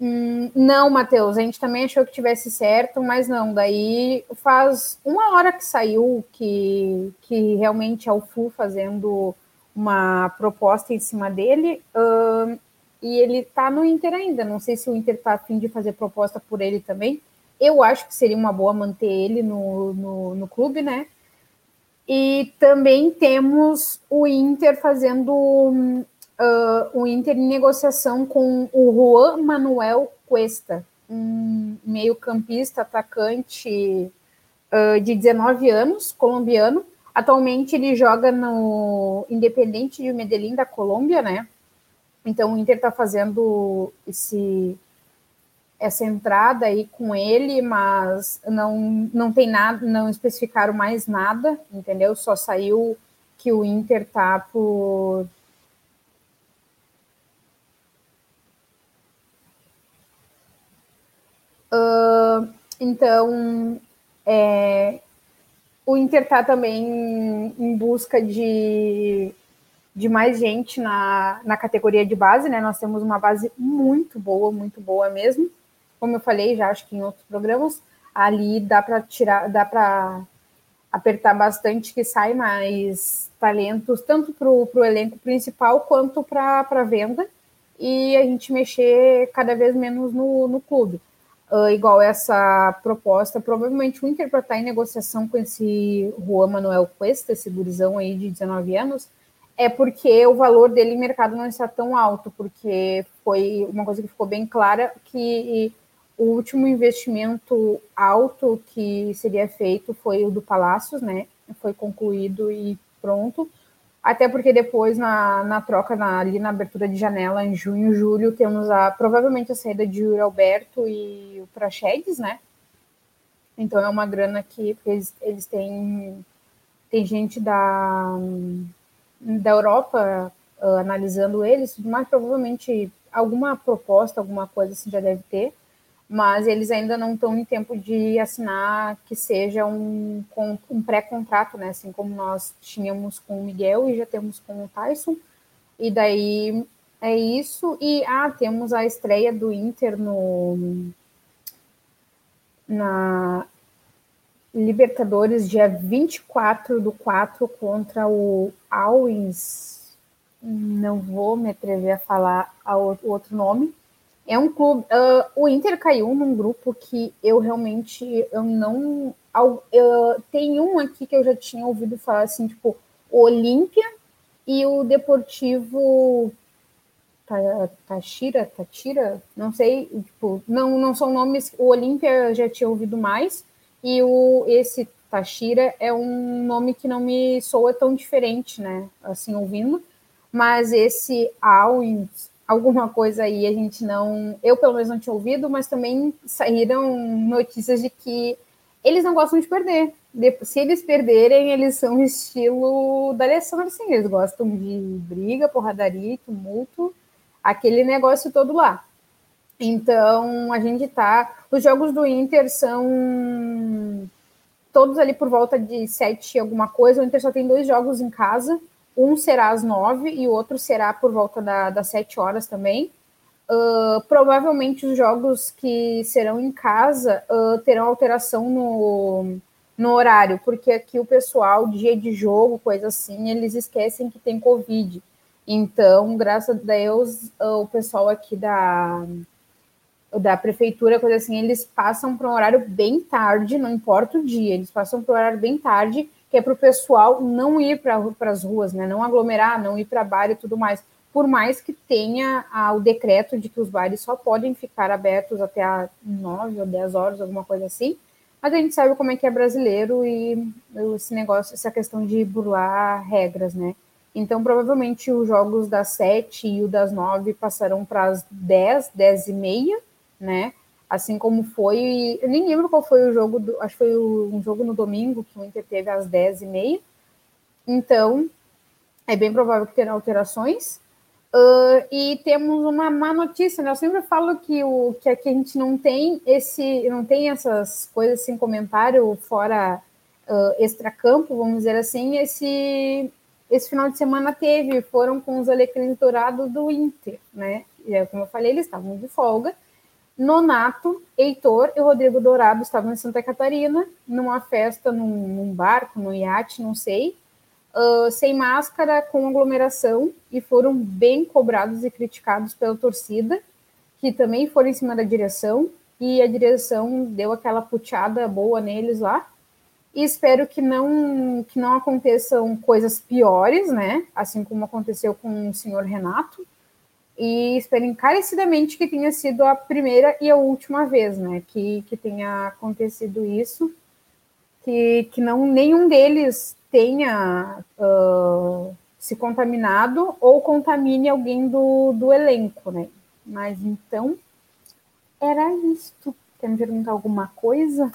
Hum, não, Matheus, a gente também achou que tivesse certo, mas não. Daí faz uma hora que saiu que, que realmente é o Fu fazendo uma proposta em cima dele. Uh, e ele tá no Inter ainda. Não sei se o Inter tá afim de fazer proposta por ele também. Eu acho que seria uma boa manter ele no, no, no clube, né? E também temos o Inter fazendo uh, o Inter em negociação com o Juan Manuel Cuesta, um meio-campista, atacante uh, de 19 anos, colombiano. Atualmente ele joga no Independente de Medellín da Colômbia, né? Então o Inter está fazendo esse essa entrada aí com ele, mas não não tem nada, não especificaram mais nada, entendeu? Só saiu que o Inter tá por Uh, então, é, o Inter está também em busca de, de mais gente na, na categoria de base, né? Nós temos uma base muito boa, muito boa mesmo. Como eu falei já, acho que em outros programas, ali dá para tirar, dá para apertar bastante que sai mais talentos, tanto para o elenco principal quanto para venda, e a gente mexer cada vez menos no, no clube uh, igual essa proposta. Provavelmente o Inter para estar em negociação com esse Juan Manuel Cuesta, esse gurizão aí de 19 anos, é porque o valor dele em mercado não está tão alto, porque foi uma coisa que ficou bem clara que o último investimento alto que seria feito foi o do Palácios, né? Foi concluído e pronto. Até porque depois, na, na troca, na, ali na abertura de janela, em junho, julho, temos a, provavelmente a saída de Yuri Alberto e o Praxedes, né? Então é uma grana que eles, eles têm, tem gente da, da Europa uh, analisando eles, mas provavelmente alguma proposta, alguma coisa assim já deve ter mas eles ainda não estão em tempo de assinar que seja um, um pré-contrato, né? Assim como nós tínhamos com o Miguel e já temos com o Tyson. E daí é isso. E ah, temos a estreia do Inter no na Libertadores, dia 24 do 4 contra o Alwins. Não vou me atrever a falar o outro nome é um clube. Uh, o Inter caiu num grupo que eu realmente eu não. Tem um aqui que eu já tinha ouvido falar assim, tipo, o Olímpia e o Deportivo Tachira, Tatira, não sei, tipo, não, não são nomes. O Olímpia já tinha ouvido mais, e o esse Tachira é um nome que não me soa tão diferente, né? Assim, ouvindo. Mas esse Alwins alguma coisa aí a gente não. Eu, pelo menos, não tinha ouvido, mas também saíram notícias de que eles não gostam de perder. Se eles perderem, eles são estilo da Alessandra, assim, eles gostam de briga, porradaria, tumulto, aquele negócio todo lá. Então, a gente tá. Os jogos do Inter são todos ali por volta de sete alguma coisa. O Inter só tem dois jogos em casa. Um será às nove e o outro será por volta da, das sete horas também. Uh, provavelmente os jogos que serão em casa uh, terão alteração no, no horário, porque aqui o pessoal, dia de jogo, coisa assim, eles esquecem que tem Covid. Então, graças a Deus, o pessoal aqui da, da prefeitura, coisa assim, eles passam para um horário bem tarde, não importa o dia, eles passam para um horário bem tarde, que é para o pessoal não ir para as ruas, né? Não aglomerar, não ir para bar e tudo mais. Por mais que tenha ah, o decreto de que os bares só podem ficar abertos até às 9 ou 10 horas, alguma coisa assim, mas a gente sabe como é que é brasileiro e esse negócio, essa questão de burlar regras, né? Então, provavelmente, os jogos das 7 e o das 9 passarão para as 10, 10 e meia, né? Assim como foi. Eu nem lembro qual foi o jogo, do, acho que foi um jogo no domingo que o Inter teve às 10 e meia. Então, é bem provável que terá alterações. Uh, e temos uma má notícia, né? Eu sempre falo que, o, que aqui a gente não tem esse, não tem essas coisas sem comentário fora uh, extracampo, vamos dizer assim. Esse, esse final de semana teve, foram com os alecrins dourados do Inter, né? E, como eu falei, eles estavam de folga. Nonato, Heitor e Rodrigo Dourado estavam em Santa Catarina, numa festa, num, num barco, num iate, não sei uh, sem máscara, com aglomeração, e foram bem cobrados e criticados pela torcida, que também foram em cima da direção, e a direção deu aquela puteada boa neles lá. E espero que não que não aconteçam coisas piores, né? Assim como aconteceu com o senhor Renato. E espero encarecidamente que tenha sido a primeira e a última vez, né? Que, que tenha acontecido isso. Que, que não nenhum deles tenha uh, se contaminado ou contamine alguém do, do elenco, né? Mas então, era isto. Quer me perguntar alguma coisa?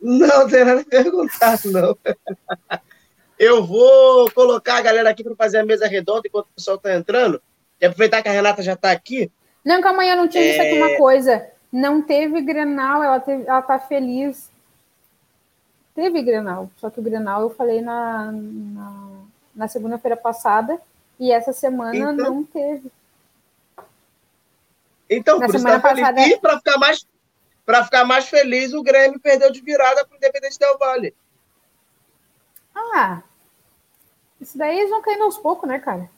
Não, tem nada a perguntar, não. Eu vou colocar a galera aqui para fazer a mesa redonda enquanto o pessoal está entrando. E aproveitar que a Renata já está aqui. Não, calma aí, eu não tinha é... visto aqui uma coisa. Não teve Grenal, ela, teve, ela tá feliz teve Grenal, só que o Grenal eu falei na, na, na segunda-feira passada e essa semana então, não teve. Então, na por semana isso tá passada... feliz. E para ficar mais para ficar mais feliz, o Grêmio perdeu de virada para o Independente Del Vale. Ah, isso daí eles vão caindo aos poucos, né, cara?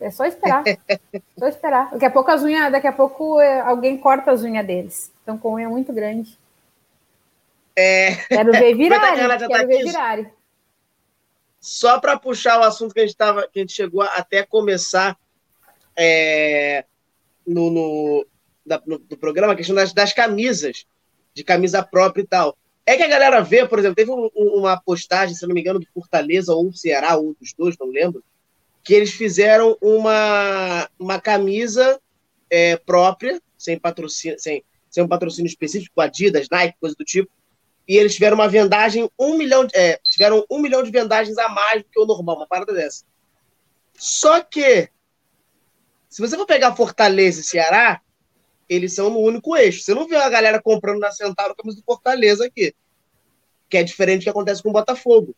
É só esperar. só esperar. Daqui a pouco as unhas, daqui a pouco é, alguém corta as unhas deles. Estão com unha muito grande. É... Quero ver virarem. Quero tá ver virarem. Só para puxar o assunto que a gente tava, que a gente chegou até começar é, no, no, da, no, do programa, a questão das, das, camisas, de camisa própria e tal. É que a galera vê, por exemplo, teve um, uma postagem, se não me engano, do Fortaleza ou do Ceará, ou dos dois, não lembro, que eles fizeram uma, uma camisa é, própria, sem patrocínio, sem, sem um patrocínio específico, Adidas, Nike, coisa do tipo, e eles tiveram uma vendagem, um milhão, é, tiveram um milhão de vendagens a mais do que o normal, uma parada dessa. Só que, se você for pegar Fortaleza e Ceará, eles são no único eixo. Você não vê a galera comprando na Centauro camisa do Fortaleza aqui, que é diferente do que acontece com o Botafogo.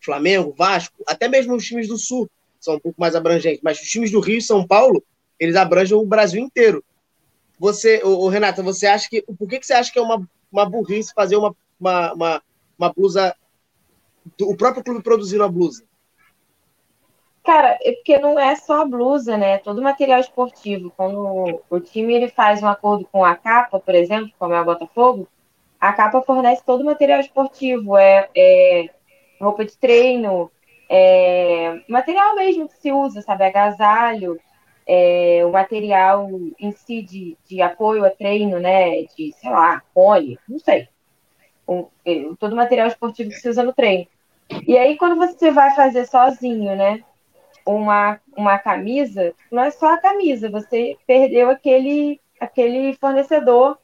Flamengo, Vasco, até mesmo os times do Sul são um pouco mais abrangentes, mas os times do Rio e São Paulo, eles abrangem o Brasil inteiro. Você, o, Renata, você acha que. Por que, que você acha que é uma uma burrice fazer uma, uma, uma, uma blusa. O próprio clube produzindo a blusa. Cara, é porque não é só a blusa, né? É todo material esportivo. Quando o time ele faz um acordo com a capa, por exemplo, como é o Botafogo, a capa fornece todo o material esportivo. É, é roupa de treino, é, material mesmo que se usa, sabe? Agasalho, é, o material em si de, de apoio a treino, né? De, sei lá, pole, não sei. O, é, todo material esportivo que se usa no treino. E aí, quando você vai fazer sozinho, né? Uma, uma camisa, não é só a camisa, você perdeu aquele, aquele fornecedor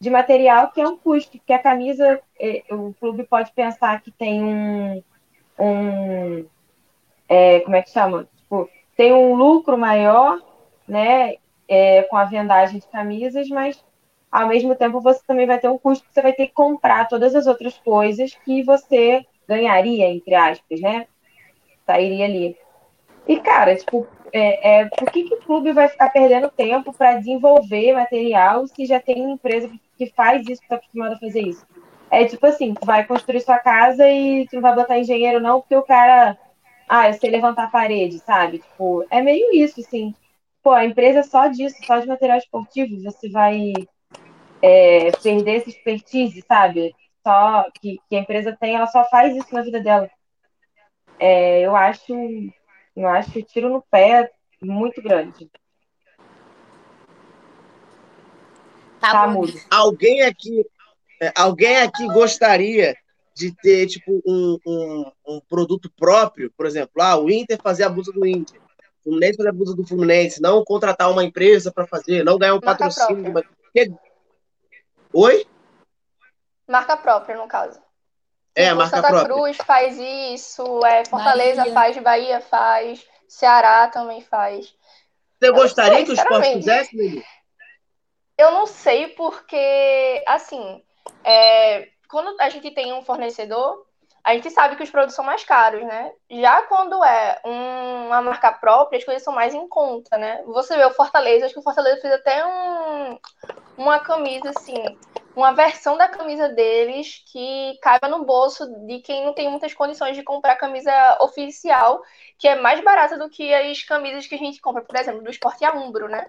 de material que é um custo, porque a camisa, é, o clube pode pensar que tem um, um é, como é que chama? Tipo, tem um lucro maior, né, é, com a vendagem de camisas, mas ao mesmo tempo você também vai ter um custo que você vai ter que comprar todas as outras coisas que você ganharia, entre aspas, né? Sairia ali. E, cara, tipo, é, é, por que, que o clube vai ficar perdendo tempo para desenvolver material se já tem uma empresa que faz isso, que está acostumada a fazer isso? É tipo assim, tu vai construir sua casa e tu não vai botar engenheiro não, porque o cara, ah, eu sei levantar a parede, sabe? Tipo, é meio isso, assim. Pô, a empresa é só disso, só de material esportivo, você vai é, perder esse expertise, sabe? Só que, que, a empresa tem, ela só faz isso na vida dela. É, eu acho, eu acho tiro no pé muito grande. Tá, tá mudo. Alguém aqui, alguém aqui gostaria de ter tipo um, um, um, produto próprio, por exemplo, ah, o Inter fazer a blusa do Inter, o Fluminense fazer a blusa do Fluminense, não contratar uma empresa para fazer, não ganhar um Marca patrocínio. Uma... Oi? Marca própria, no caso. É, tipo, marca Santa própria. Cruz faz isso, é, Fortaleza Bahia. faz, Bahia faz, Ceará também faz. Você gostaria sei, que o esporte fizesse, Lili? Eu não sei porque, assim, é, quando a gente tem um fornecedor, a gente sabe que os produtos são mais caros, né? Já quando é um, uma marca própria, as coisas são mais em conta, né? Você vê o Fortaleza, acho que o Fortaleza fez até um, uma camisa, assim, uma versão da camisa deles que caiba no bolso de quem não tem muitas condições de comprar camisa oficial, que é mais barata do que as camisas que a gente compra, por exemplo, do Esporte Umbro, né?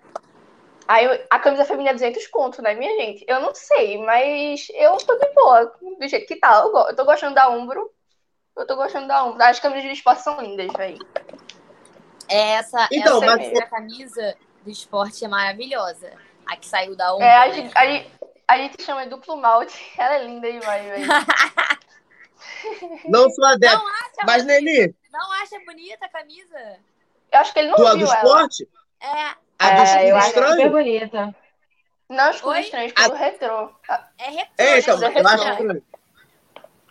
Aí a camisa feminina é 200 conto, né, minha gente? Eu não sei, mas eu tô de boa, do jeito que tá. Eu, eu tô gostando da Umbro. Eu tô gostando da Umbro. As camisas de esporte são lindas, velho. Essa, então, essa mas... camisa do esporte é maravilhosa. A que saiu da Umbro. É, a, né? gente, a, gente, a gente chama de duplo malte. Ela é linda demais, velho. não sou adepto. Não acha mas, Nelly... Não acha bonita a camisa? Eu acho que ele não do, viu do esporte? É. A do é, eu estranho? acho super bonita. Não, escudo estranho, escudo a... retrô. É retrô, é, então, né? eu acho estranho.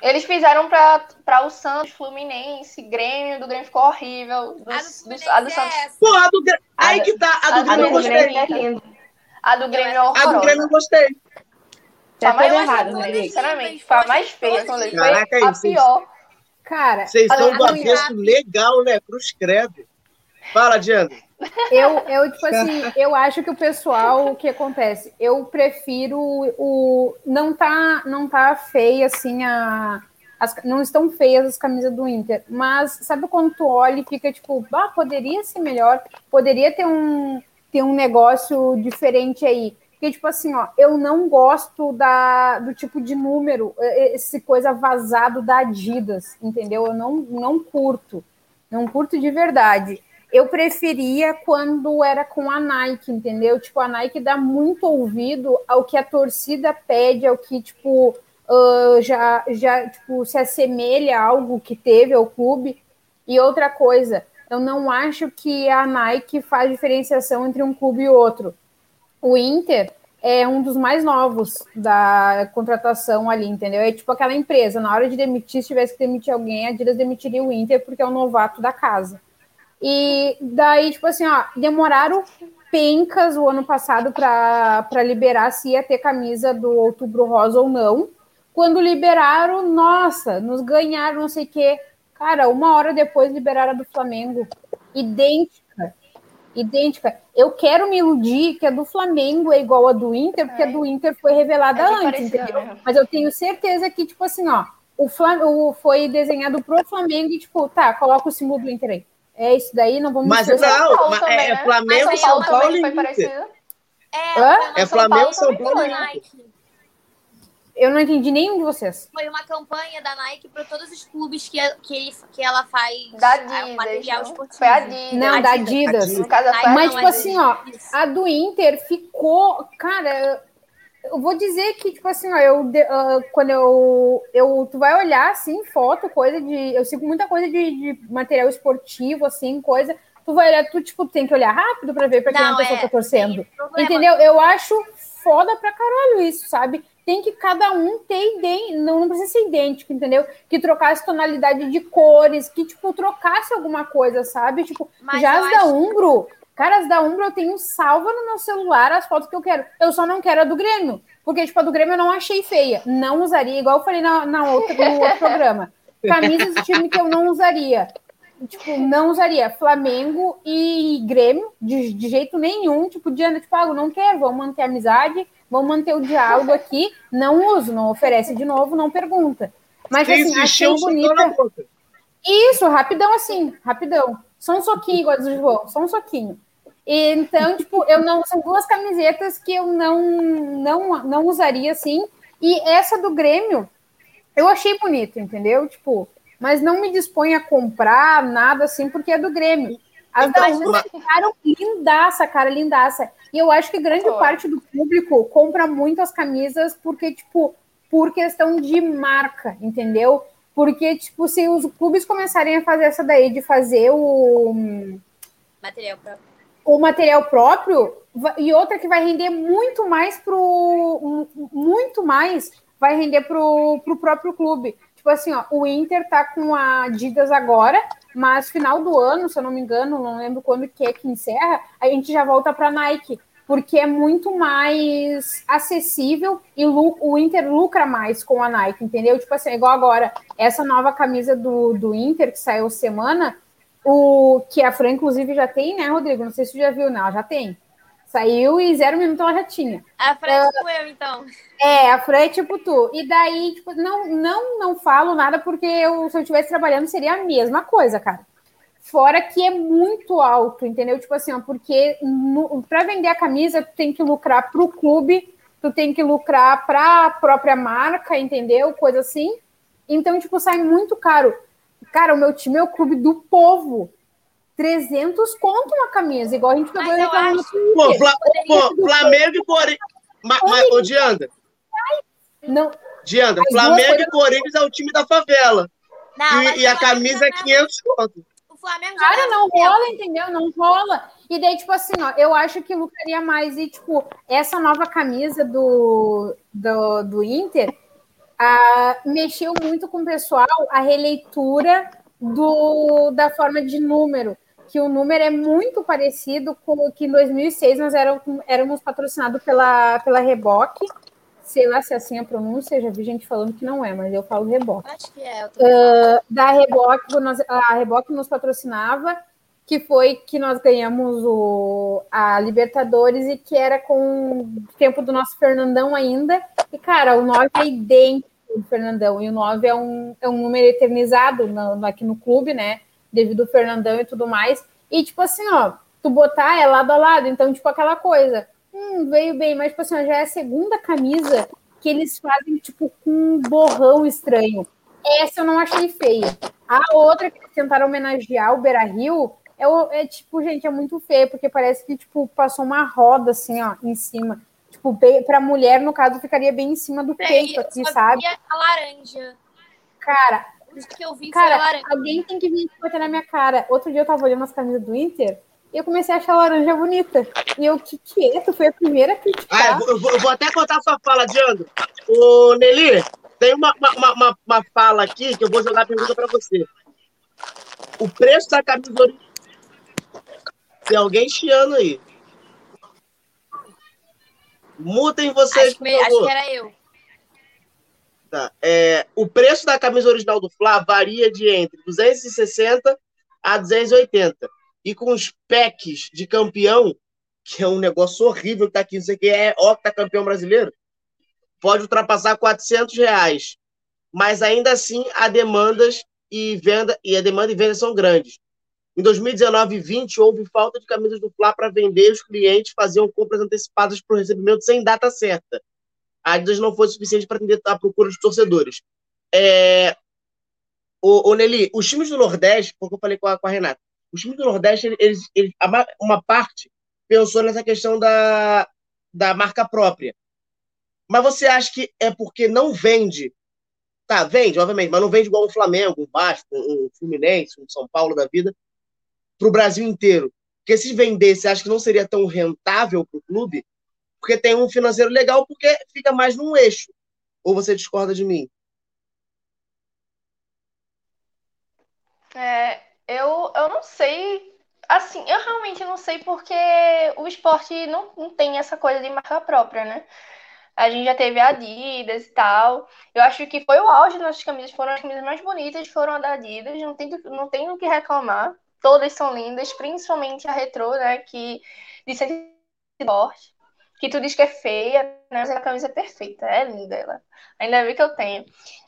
Eles fizeram para o Santos, Fluminense, Grêmio, do Grêmio ficou horrível. Do, a do, do, a do Santos. É Pô, a do Grêmio. Aí que tá, a do a Grêmio eu gostei. É a do Grêmio é horrorosa. A do Grêmio eu gostei. Foi a mais errado, né, Sinceramente, foi a mais feia. Foi a pior. Cara, vocês estão do avesso legal, né? Cruz credo. Fala, Diana. Eu, eu, tipo assim, eu acho que o pessoal, o que acontece? Eu prefiro o. Não tá, não tá feia assim a. As, não estão feias as camisas do Inter, mas sabe quando tu olha e fica tipo, ah, poderia ser melhor, poderia ter um, ter um negócio diferente aí. Porque, tipo assim, ó, eu não gosto da, do tipo de número, esse coisa vazado da Adidas, entendeu? Eu não, não curto, não curto de verdade eu preferia quando era com a Nike, entendeu? Tipo, a Nike dá muito ouvido ao que a torcida pede, ao que, tipo, uh, já, já tipo, se assemelha a algo que teve ao clube. E outra coisa, eu não acho que a Nike faz diferenciação entre um clube e outro. O Inter é um dos mais novos da contratação ali, entendeu? É tipo aquela empresa, na hora de demitir, se tivesse que demitir alguém, a Adidas demitiria o Inter porque é o novato da casa. E daí, tipo assim, ó, demoraram pencas o ano passado para liberar se ia ter camisa do Outubro Rosa ou não. Quando liberaram, nossa, nos ganharam, não sei o quê. Cara, uma hora depois liberaram a do Flamengo. Idêntica. Idêntica. Eu quero me iludir que a do Flamengo é igual a do Inter, porque é. a do Inter foi revelada é antes, entendeu? Né? Mas eu tenho certeza que, tipo assim, ó, o, Flam foi desenhado pro Flamengo e, tipo, tá, coloca o símbolo do Inter aí. É isso daí, não vamos Mas não, mas também, é, né? Flamengo e São Paulo e Inter. É, é Flamengo, São Paulo e Inter. Eu não entendi nenhum de vocês. Foi uma campanha da Nike para todos os clubes que, que, que ela faz da Adidas, material esportivo. Foi a Adidas. Não, da Adidas. Adidas. Mas, tipo assim, ó, a do Inter ficou. Cara, eu vou dizer que, tipo assim, ó, eu, uh, quando eu, eu. Tu vai olhar, assim, foto, coisa de. Eu sigo muita coisa de, de material esportivo, assim, coisa. Tu vai olhar, tu, tipo, tem que olhar rápido pra ver pra quem a pessoa é, tá torcendo. Entendeu? Eu acho foda pra caralho isso, sabe? Tem que cada um ter ideia, não, não precisa ser idêntico, entendeu? Que trocasse tonalidade de cores, que, tipo, trocasse alguma coisa, sabe? Tipo, Mas já as da Umbro. Caras da Umbro, eu tenho salva no meu celular as fotos que eu quero. Eu só não quero a do Grêmio. Porque, tipo, a do Grêmio eu não achei feia. Não usaria, igual eu falei na, na outra, no outro programa. Camisas de time que eu não usaria. Tipo, não usaria Flamengo e Grêmio, de, de jeito nenhum. Tipo, Diana, tipo, ah, não quero, vamos manter a amizade, vamos manter o diálogo aqui, não uso, não oferece de novo, não pergunta. Mas Quem assim, achei bonita. Isso, rapidão assim, rapidão. Só um soquinho, igual do João, só um soquinho. Então, tipo, eu não. São duas camisetas que eu não, não, não usaria assim. E essa do Grêmio, eu achei bonita, entendeu? Tipo, mas não me dispõe a comprar nada assim, porque é do Grêmio. As da Ursa ficaram lindaça, cara, lindaça. E eu acho que grande parte do público compra muito as camisas porque, tipo, por questão de marca, entendeu? Porque, tipo, se os clubes começarem a fazer essa daí de fazer o. Material próprio. O material próprio, e outra que vai render muito mais pro. Muito mais vai render pro, pro próprio clube. Tipo assim, ó, o Inter tá com a Adidas agora, mas final do ano, se eu não me engano, não lembro quando que é que encerra, a gente já volta para Nike, porque é muito mais acessível e o Inter lucra mais com a Nike, entendeu? Tipo assim, igual agora, essa nova camisa do, do Inter que saiu semana, o que a Fran, inclusive, já tem, né, Rodrigo? Não sei se você já viu, não, ela já tem. Saiu e zero minuto ela já tinha. A Fran é tipo eu, então. É, a Fran é tipo tu. E daí, tipo, não, não, não falo nada porque eu, se eu estivesse trabalhando seria a mesma coisa, cara. Fora que é muito alto, entendeu? Tipo assim, ó, porque para vender a camisa, tu tem que lucrar pro clube, tu tem que lucrar para a própria marca, entendeu? Coisa assim. Então, tipo, sai muito caro. Cara, o meu time é o clube do povo. 300 conto uma camisa, igual a gente pegou reclamando acho... Pô, Fla... Pô, Flamengo e Corinthians. Mas, mas, ô, Dianda. Não. Dianda, Flamengo e Corinthians é o time da favela. Não, e, e a camisa é 500 conto. O Flamengo já Cara, não rola, entendeu? Não rola. E daí, tipo assim, ó, eu acho que lucraria mais. E, tipo, essa nova camisa do, do, do Inter ah, mexeu muito com o pessoal a releitura do, da forma de número que o número é muito parecido com o que em 2006 nós éramos, éramos patrocinados pela, pela Reboque. Sei lá se é assim a pronúncia, já vi gente falando que não é, mas eu falo Reboque. Acho que é. Uh, da Reboque, a Reboque nos patrocinava, que foi que nós ganhamos o, a Libertadores e que era com o tempo do nosso Fernandão ainda. E, cara, o 9 é idêntico do Fernandão, e o 9 é um, é um número eternizado no, aqui no clube, né? devido ao Fernandão e tudo mais. E, tipo assim, ó, tu botar é lado a lado. Então, tipo, aquela coisa, hum, veio bem, mas, tipo assim, ó, já é a segunda camisa que eles fazem, tipo, com um borrão estranho. Essa eu não achei feia. A outra que eles tentaram homenagear o Beira Rio é, é, tipo, gente, é muito feio, porque parece que, tipo, passou uma roda, assim, ó, em cima. Tipo, pra mulher, no caso, ficaria bem em cima do peito aqui, sabe? A laranja. Cara, que eu vi cara, alguém tem que vir botar na minha cara. Outro dia eu tava olhando as camisas do Inter e eu comecei a achar a laranja bonita. E eu, que que é? Tu foi a primeira a criticar. Ah, eu, vou, eu vou até contar a sua fala, Diandro. Ô, Nelly, tem uma, uma, uma, uma fala aqui que eu vou jogar a pergunta pra você. O preço da camisa original. Tem alguém chiando aí. Mutem vocês, acho, por favor. Acho que era eu. Tá. É, o preço da camisa original do Fla varia de entre 260 a 280. E com os packs de campeão, que é um negócio horrível que tá aqui, não sei o que é campeão brasileiro, pode ultrapassar 400 reais. Mas ainda assim, a demandas e venda e a demanda e venda são grandes. Em 2019 e 20 houve falta de camisas do Fla para vender, os clientes faziam compras antecipadas para o recebimento sem data certa a Adidas não foi suficiente para atender a procura dos torcedores. É, o, o Nelly, os times do Nordeste, porque eu falei com a, com a Renata, os times do Nordeste, eles, eles, uma parte pensou nessa questão da, da marca própria. Mas você acha que é porque não vende? Tá, vende, obviamente, mas não vende igual um Flamengo, um Vasco, um Fluminense, um São Paulo da vida, para o Brasil inteiro. Porque se vendesse, acha que não seria tão rentável para o clube? porque tem um financeiro legal, porque fica mais num eixo. Ou você discorda de mim? É, eu, eu não sei. Assim, eu realmente não sei porque o esporte não, não tem essa coisa de marca própria, né? A gente já teve a Adidas e tal. Eu acho que foi o auge das nossas camisas. Foram as camisas mais bonitas, foram a da Adidas. Não tem, não tem o que reclamar. Todas são lindas, principalmente a retrô, né? Que de esporte que tu diz que é feia, né? Mas a camisa é perfeita, é linda ela. Ainda bem que eu tenho.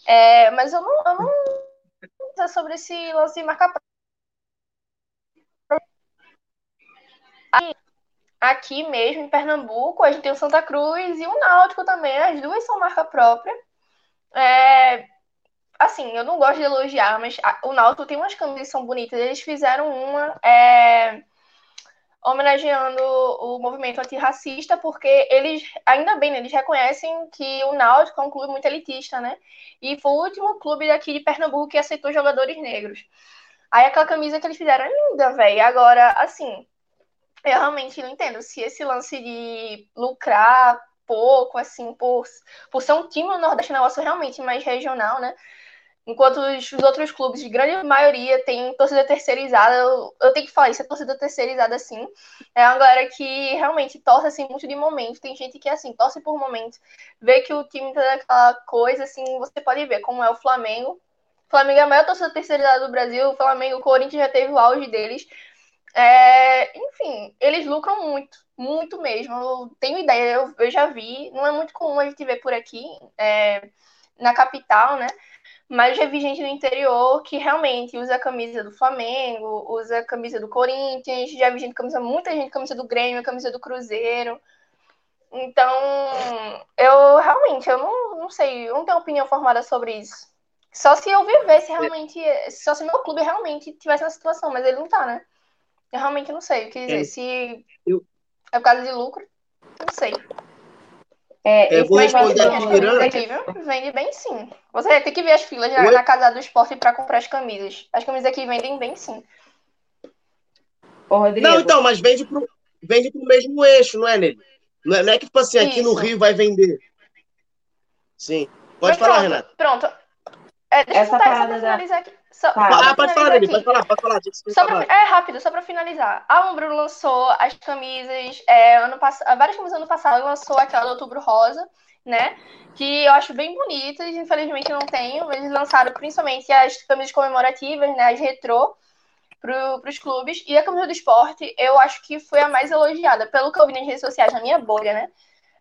É, mas eu não, eu não sobre esse lance de marca aqui mesmo em Pernambuco, a gente tem o Santa Cruz e o Náutico também, as duas são marca própria. É, assim, eu não gosto de elogiar, mas o Náutico tem umas camisas que são bonitas. Eles fizeram uma é, homenageando o movimento antirracista, porque eles, ainda bem, né, eles reconhecem que o Náutico é um clube muito elitista, né? E foi o último clube daqui de Pernambuco que aceitou jogadores negros. Aí aquela camisa que eles fizeram é linda, velho. Agora, assim, eu realmente não entendo se esse lance de lucrar pouco, assim, por, por ser um time no Nordeste, é um negócio realmente mais regional, né? Enquanto os, os, outros clubes, de grande maioria, têm torcida terceirizada, eu, eu, tenho que falar isso, é torcida terceirizada, sim. É uma galera que realmente torce, assim, muito de momento. Tem gente que, assim, torce por momento. Vê que o time tá daquela coisa, assim, você pode ver como é o Flamengo. O Flamengo é a maior torcida terceirizada do Brasil. O Flamengo, o Corinthians já teve o auge deles. É, enfim, eles lucram muito, muito mesmo. Eu tenho ideia, eu, eu, já vi, não é muito comum a gente ver por aqui, é, na capital, né? Mas já vi gente no interior que realmente usa a camisa do Flamengo, usa a camisa do Corinthians, já vi gente camisa, muita gente camisa do Grêmio, camisa do Cruzeiro. Então, eu realmente, eu não, não sei, eu não tenho opinião formada sobre isso. Só se eu vivesse realmente, só se meu clube realmente tivesse na situação, mas ele não tá, né? Eu realmente não sei o que dizer. É. Se eu... é por causa de lucro, não sei. É, eu vou responder aqui. Aqui, viu? Vende bem sim. Você tem que ver as filas na, na casa do esporte para comprar as camisas. As camisas aqui vendem bem sim. Ô, Rodrigo. Não, então, mas vende pro, vende pro mesmo eixo, não é, Nele? Não é, não é que, tipo assim, aqui Isso. no Rio vai vender. Sim. Pode mas falar, pronto, Renata. Pronto. É, deixa Essa eu tentar, finalizar aqui. Só, tá. ah, pode falar, Dani, pode falar, pode falar. Só pra, é rápido, só para finalizar. A Umbro lançou as camisas, é, ano passado, várias camisas ano passado, lançou aquela do Outubro Rosa, né? Que eu acho bem bonitas, infelizmente eu não tenho. Eles lançaram principalmente as camisas comemorativas, né? As retrô, para os clubes. E a camisa do esporte, eu acho que foi a mais elogiada, pelo que eu vi nas redes sociais, na minha bolha, né?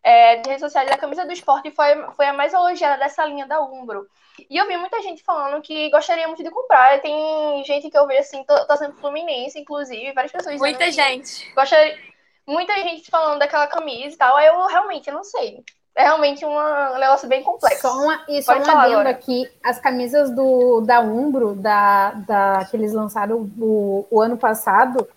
É, de redes sociais, a camisa do esporte foi, foi a mais elogiada dessa linha da Umbro. E eu vi muita gente falando que gostaria muito de comprar. Tem gente que eu vejo assim, torcendo Fluminense, inclusive, várias pessoas. Muita gente. Gostaria... Muita gente falando daquela camisa e tal. Aí eu realmente não sei. É realmente uma, um negócio bem complexo. Só uma, e só uma adendo aqui, as camisas do, da Umbro, da, da, que eles lançaram o, o ano passado,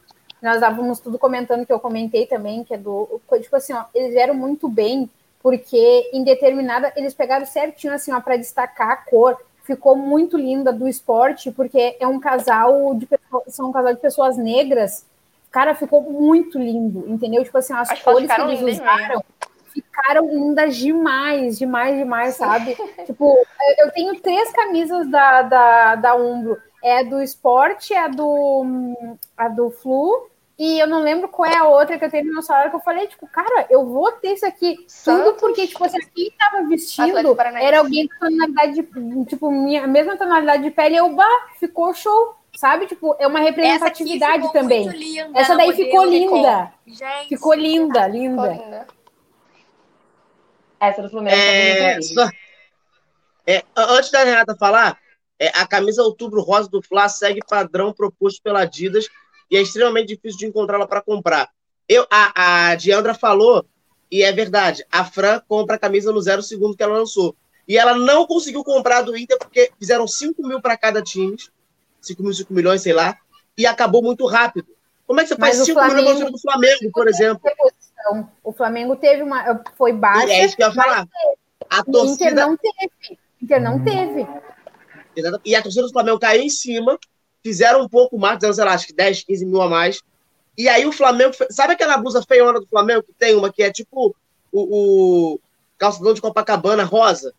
nós estávamos tudo comentando, que eu comentei também, que é do. Tipo assim, ó, eles vieram muito bem porque em determinada eles pegaram certinho assim, ó, para destacar a cor. Ficou muito linda do esporte, porque é um casal de são um casal de pessoas negras. Cara, ficou muito lindo, entendeu? Tipo assim, as, as cores que eles usaram ficaram lindas demais, demais, demais, sabe? tipo, eu tenho três camisas da, da, da Umbro. É a do esporte, é a do, a do Flu e eu não lembro qual é a outra que eu tenho no celular que eu falei, tipo, cara, eu vou ter isso aqui. Santos. Tudo porque, tipo, assim, quem tava vestindo era alguém com tonalidade de, tipo, minha mesma tonalidade de pele, eu, bah, ficou show. Sabe? Tipo, é uma representatividade também. Linda, Essa daí ficou linda. Gente, ficou linda, linda. Ficou linda. Essa do Fluminense é, só, é, Antes da Renata falar, é, a camisa outubro rosa do Fla segue padrão proposto pela Adidas e é extremamente difícil de encontrá-la para comprar. Eu, a, a Diandra falou, e é verdade, a Fran compra a camisa no zero segundo que ela lançou. E ela não conseguiu comprar do Inter porque fizeram 5 mil para cada time, 5 mil, 5 milhões, sei lá, e acabou muito rápido. Como é que você faz 5 milhões do Flamengo, por exemplo? O Flamengo teve uma. Foi baixa. E é isso que eu ia falar. A torcida... Inter não teve. Inter não teve. E a torcida do Flamengo caiu em cima fizeram um pouco mais, sei lá, acho que 10, 15 mil a mais. E aí o Flamengo. Sabe aquela blusa feiona do Flamengo que tem uma que é tipo o, o calçadão de Copacabana rosa?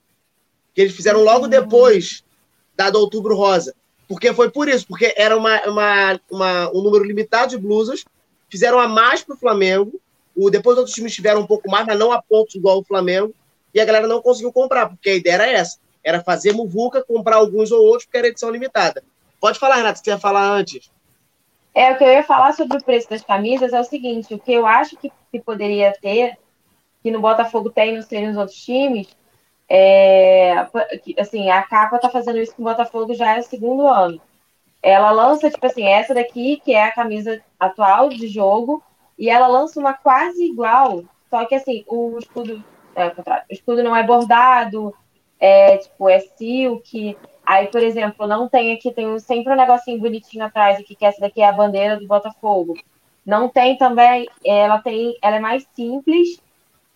Que eles fizeram logo uhum. depois da do Outubro Rosa. Porque foi por isso, porque era uma, uma, uma um número limitado de blusas, fizeram a mais para o Flamengo. O, depois outros times tiveram um pouco mais, mas não a pontos igual o Flamengo. E a galera não conseguiu comprar, porque a ideia era essa: era fazer muvuca, comprar alguns ou outros, porque era edição limitada. Pode falar, Renata, você ia falar antes. É, o que eu ia falar sobre o preço das camisas é o seguinte: o que eu acho que, que poderia ter que no Botafogo tem, não sei nos outros times, é, assim, a capa tá fazendo isso com o Botafogo já é o segundo ano. Ela lança, tipo assim, essa daqui, que é a camisa atual de jogo, e ela lança uma quase igual, só que assim, o escudo, é, o escudo não é bordado, é tipo, é silk. Aí, por exemplo, não tem aqui, tem sempre um negocinho bonitinho atrás aqui, que essa daqui é a bandeira do Botafogo. Não tem também, ela tem, ela é mais simples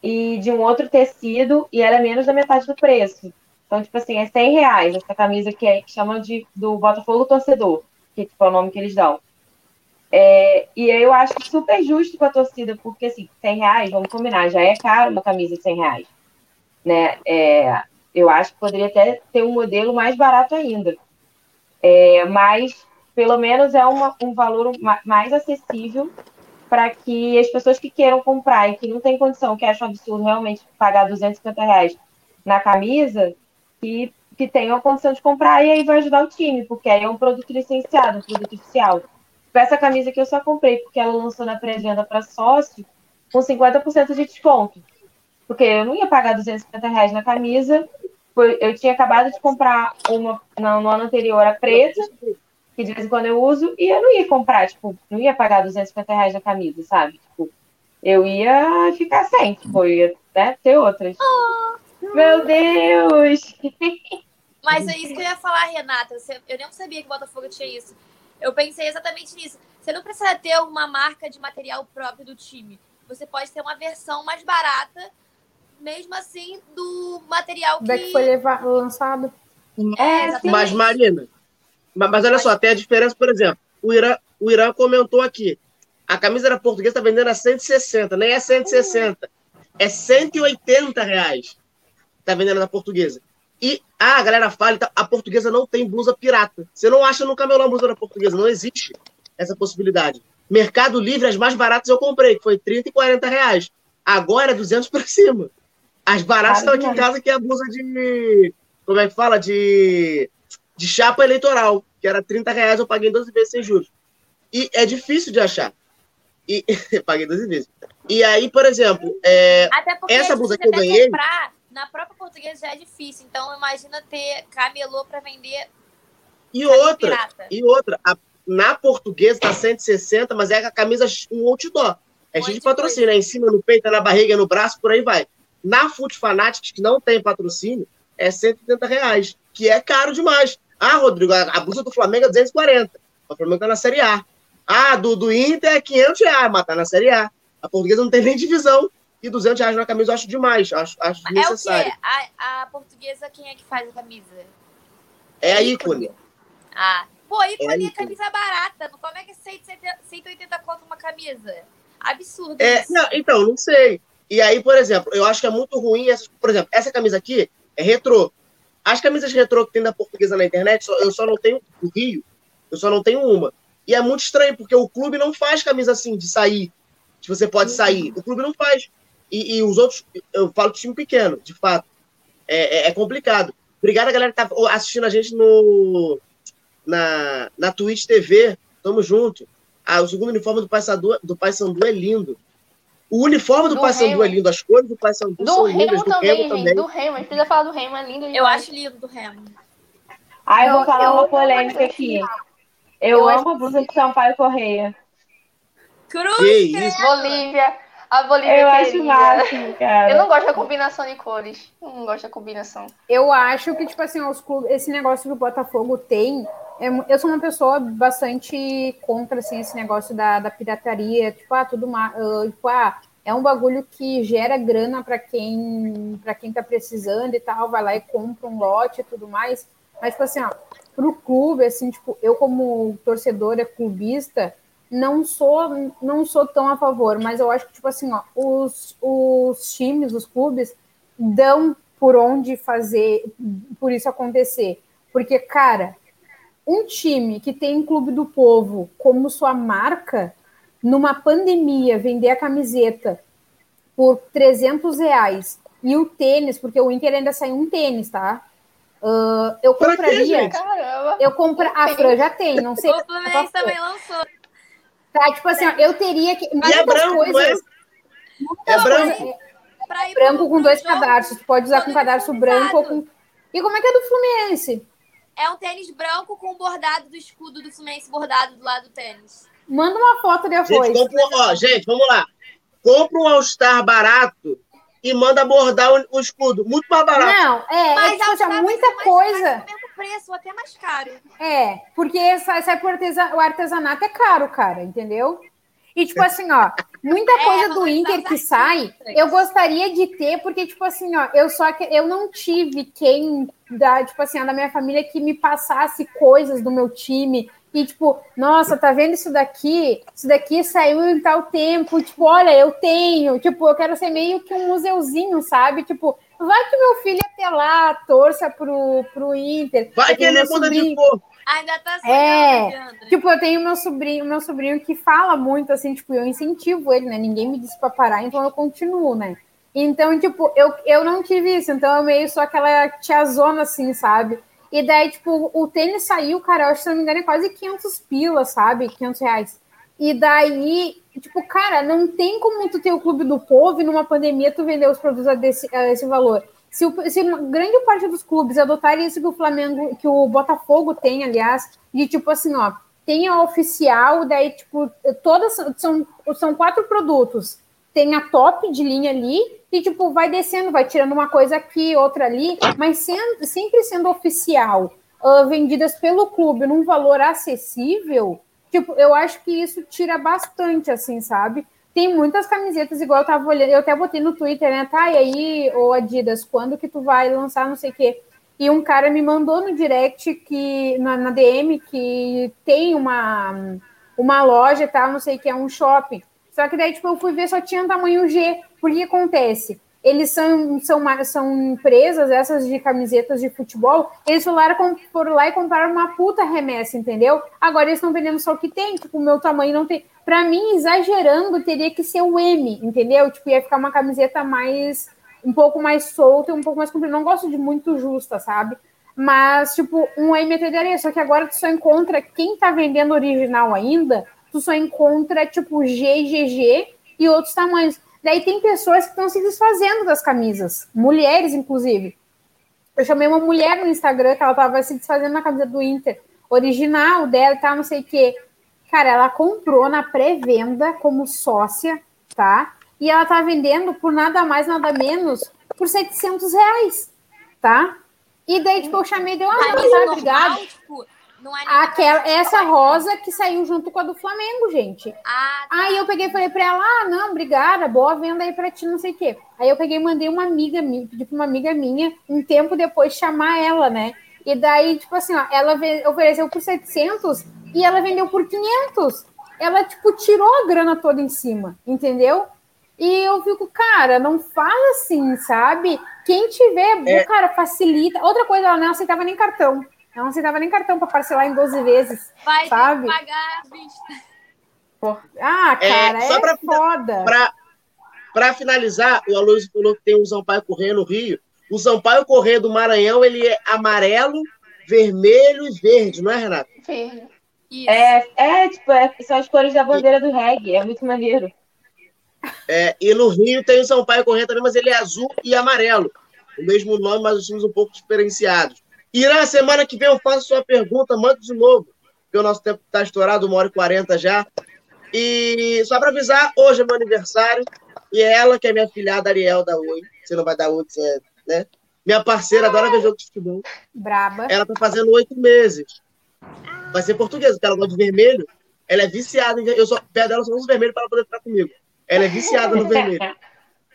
e de um outro tecido e ela é menos da metade do preço. Então, tipo assim, é 100 reais essa camisa que, é, que chamam de do Botafogo Torcedor, que tipo, é o nome que eles dão. É, e eu acho super justo com a torcida, porque assim, 100 reais, vamos combinar, já é caro uma camisa de 100 reais. Né? É, eu acho que poderia até ter um modelo mais barato ainda. É, mas, pelo menos, é uma, um valor mais acessível para que as pessoas que queiram comprar e que não têm condição, que acham absurdo realmente pagar 250 reais na camisa, que, que tenham a condição de comprar e aí vai ajudar o time, porque aí é um produto licenciado, um produto oficial. Essa camisa que eu só comprei porque ela lançou na pré-venda para sócio com 50% de desconto. Porque eu não ia pagar 250 reais na camisa eu tinha acabado de comprar uma no, ano anterior a preta, que de vez em quando eu uso, e eu não ia comprar, tipo, não ia pagar 250 reais na camisa, sabe? Tipo, eu ia ficar sem, tipo, eu ia né, ter outras. Oh, Meu Deus! Mas é isso que eu ia falar, Renata. Eu nem sabia que o Botafogo tinha isso. Eu pensei exatamente nisso. Você não precisa ter uma marca de material próprio do time. Você pode ter uma versão mais barata mesmo assim, do material que... que foi levar, lançado. É, mas, Marina, mas olha só, tem a diferença, por exemplo, o Irã, o Irã comentou aqui, a camisa da portuguesa está vendendo a 160, nem é 160, é 180 reais. Está vendendo na portuguesa. E ah, a galera fala, então, a portuguesa não tem blusa pirata. Você não acha no camelão blusa da portuguesa, não existe essa possibilidade. Mercado Livre, as mais baratas eu comprei, que foi 30 e 40 reais. Agora é 200 para cima. As baratas estão aqui em casa, que é a blusa de. Como é que fala? De, de chapa eleitoral, que era 30 reais, eu paguei 12 vezes sem juros. E é difícil de achar. E paguei 12 vezes. E aí, por exemplo, é, essa blusa que eu ganhei. Comprar, na própria portuguesa já é difícil, então imagina ter camelô para vender. E outra, pirata. e outra, a, na portuguesa tá 160, mas é a camisa um outdoor. É cheio de patrocínio, é em cima, no peito, é na barriga, é no braço, por aí vai. Na Foot Fanatics, que não tem patrocínio, é 180 reais, que é caro demais. Ah, Rodrigo, a, blusa do Flamengo é 240. O Flamengo tá na Série A. Ah, do, do Inter é 500 reais, mas tá na Série A. A portuguesa não tem nem divisão. E 200 reais na camisa eu acho demais, acho, acho necessário. É o quê? A, a portuguesa, quem é que faz a camisa? É a ícone. Ah, pô, ícone é, é camisa barata. Como é que é 180, 180 conto uma camisa? Absurdo. É, não, então, não sei. E aí, por exemplo, eu acho que é muito ruim, essa, por exemplo, essa camisa aqui é retrô. As camisas retrô que tem da portuguesa na internet, eu só não tenho do Rio, eu só não tenho uma. E é muito estranho, porque o clube não faz camisa assim, de sair, que você pode sair. O clube não faz. E, e os outros, eu falo de time pequeno, de fato. É, é, é complicado. Obrigado, galera, que tá assistindo a gente no, na, na Twitch TV. Tamo junto. Ah, o segundo uniforme do do Paysandu é lindo. O uniforme do, do Paysandu é lindo, as cores do Paysandu são lindas, do Remo também. Do Remo, a gente precisa falar do Remo, é lindo. Eu acho lindo do Remo. Ah, eu vou falar eu, uma polêmica aqui. Eu, eu amo a blusa de Sampaio Correia. Cruz! Bolívia. A Bolívia Eu acho máximo, cara. Eu não gosto da combinação de cores. Eu não gosto da combinação. Eu acho que, tipo assim, os clubes, esse negócio que o Botafogo tem eu sou uma pessoa bastante contra assim, esse negócio da, da pirataria, tipo, ah, tudo mais, uh, tipo, ah, é um bagulho que gera grana para quem para quem tá precisando e tal, vai lá e compra um lote e tudo mais. Mas, tipo assim, ó, pro clube, assim, tipo, eu como torcedora clubista, não sou não sou tão a favor, mas eu acho que, tipo assim, ó, os, os times, os clubes, dão por onde fazer, por isso acontecer. Porque, cara, um time que tem um clube do povo como sua marca, numa pandemia, vender a camiseta por 300 reais e o tênis, porque o Inter ainda saiu um tênis, tá? Uh, eu compraria. Quê, eu compra. A Fran já tem, não sei. O Fluminense também lançou. Tá, tipo assim, ó, eu teria que. Mas e é branco, coisas, é? É branco. branco com dois jogo, cadarços. Tu pode usar com cadarço branco ou com. E como é que é do Fluminense? É um tênis branco com o bordado do escudo do Fluminense bordado do lado do tênis. Manda uma foto depois. Gente, compra, ó, gente vamos lá. Compra um All-Star barato e manda bordar o, o, escudo. Muito mais barato. Não, é, Mas é tipo, muita coisa. preço, até mais caro. É, porque sai, sai por artesa, o artesanato é caro, cara, entendeu? E, tipo assim, ó, muita é, coisa do Inter que sai, eu gostaria de ter, porque, tipo assim, ó, eu só que eu não tive quem da, tipo assim, da minha família que me passasse coisas do meu time. E, tipo, nossa, tá vendo isso daqui? Isso daqui saiu em tal tempo. Tipo, olha, eu tenho. Tipo, eu quero ser meio que um museuzinho, sabe? Tipo, vai que meu filho até lá torça pro, pro Inter. Vai que ele muda de cor. Ainda tá É, tipo, eu tenho meu sobrinho, meu sobrinho que fala muito, assim, tipo, eu incentivo ele, né? Ninguém me disse pra parar, então eu continuo, né? Então, tipo, eu, eu não tive isso, então eu meio só aquela tiazona, assim, sabe? E daí, tipo, o tênis saiu, cara, eu acho, se não me engano, é quase 500 pilas, sabe? 500 reais. E daí, tipo, cara, não tem como tu ter o clube do povo e numa pandemia tu vender os produtos a, desse, a esse valor. Se, o, se grande parte dos clubes adotarem isso que o Flamengo, que o Botafogo tem, aliás, de tipo assim, ó, tem a oficial, daí, tipo, todas são, são quatro produtos. Tem a top de linha ali, e tipo, vai descendo, vai tirando uma coisa aqui, outra ali, mas sendo, sempre sendo oficial, uh, vendidas pelo clube num valor acessível, tipo, eu acho que isso tira bastante, assim, sabe? Tem muitas camisetas, igual eu tava olhando, eu até botei no Twitter, né? Tá, e aí, ô Adidas, quando que tu vai lançar não sei o quê? E um cara me mandou no direct que, na, na DM, que tem uma, uma loja e tal, não sei o que, é um shopping. Só que daí, tipo, eu fui ver, só tinha tamanho G. Por que acontece? Eles são, são, são empresas, essas de camisetas de futebol, eles foram, foram lá e compraram uma puta remessa, entendeu? Agora eles estão vendendo só o que tem, tipo, o meu tamanho não tem. Para mim, exagerando, teria que ser o M, entendeu? Tipo, ia ficar uma camiseta mais, um pouco mais solta, um pouco mais comprida. Não gosto de muito justa, sabe? Mas, tipo, um M atenderia. Só que agora tu só encontra quem tá vendendo original ainda, tu só encontra, tipo, G, GG e outros tamanhos. Daí tem pessoas que estão se desfazendo das camisas, mulheres, inclusive. Eu chamei uma mulher no Instagram que ela estava se desfazendo na camisa do Inter, original dela e tal, não sei o quê. Cara, ela comprou na pré-venda como sócia, tá? E ela tá vendendo por nada mais, nada menos, por 700 reais, tá? E daí, tipo, eu chamei, deu uma ah, tá, obrigado. Tipo, não é Aquela, essa rosa que saiu junto com a do Flamengo, gente. Ah, tá. Aí eu peguei e falei pra ela: ah, não, obrigada, boa venda aí pra ti, não sei o quê. Aí eu peguei e mandei uma amiga minha, pedi pra uma amiga minha, um tempo depois, chamar ela, né? E daí, tipo assim, ó, ela ofereceu por 700 e ela vendeu por 500. Ela, tipo, tirou a grana toda em cima, entendeu? E eu fico, cara, não fala assim, sabe? Quem tiver, é. cara, facilita. Outra coisa, ela não aceitava nem cartão. Ela não aceitava nem cartão para parcelar em 12 vezes. Vai sabe? pagar a vista. Ah, é, cara, é, só é pra, foda. Para finalizar, o Aloysio falou que tem um Sampaio Correia no Rio. O Sampaio Correia do Maranhão, ele é amarelo, vermelho e verde, não é, Renato? Verde. É, é, tipo, é, são as cores da bandeira do reggae, é muito maneiro. É, e no Rio tem o Sampaio Correia também, mas ele é azul e amarelo. O mesmo nome, mas os times um pouco diferenciados. E na semana que vem eu faço sua pergunta, manda de novo, porque o nosso tempo está estourado, uma hora e quarenta já. E só para avisar, hoje é meu aniversário, e é ela que é minha filhada Ariel da Oi. Você não vai dar Oi, você, né? Minha parceira adora ver jogo de futebol. Braba. Ela tá fazendo oito meses. Vai ser portuguesa, porque ela gosta de vermelho. Ela é viciada em Eu só pé dela só uso vermelho para ela poder ficar comigo. Ela é viciada no vermelho.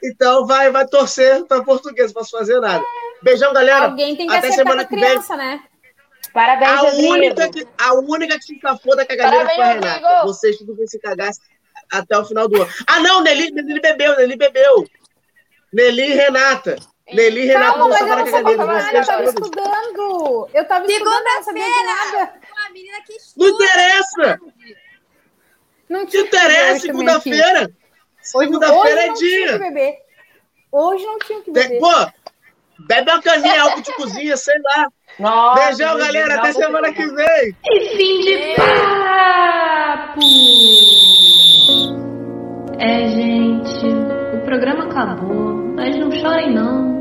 Então vai, vai torcer para português, não posso fazer nada. Beijão, galera. Alguém tem que Até semana que criança, vem. né? Parabéns, a única, que, a única que se safou da cagadeira foi a Renata. Amigo. Vocês tudo vão se cagar até o final do ano. Ah, não, Nelly, Nelly bebeu, Nelly bebeu. Nelly e Renata. Nelly e Renata vão safar da cagadeira. Eu tava estudando. Eu tava estudando, não sabia nada. Não interessa. Não interessa, segunda-feira. Segunda-feira é dia. Hoje não tinha que beber. Pô, Bebe uma caninha, álcool de cozinha, sei lá. Nossa, Beijão, galera. Até semana que vem. E fim de papo. É, gente. O programa acabou. Mas chorem não.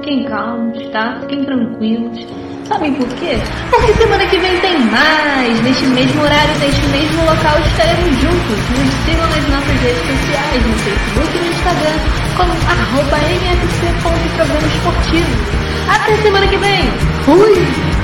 Fiquem calmos, tá? Fiquem tranquilos. Sabem por quê? Porque semana que vem tem mais! Neste mesmo horário, neste mesmo local, estaremos juntos. Nos sigam nas nossas redes sociais, no Facebook e no Instagram, como arroba mfc.programa esportivo. Até semana que vem! Fui!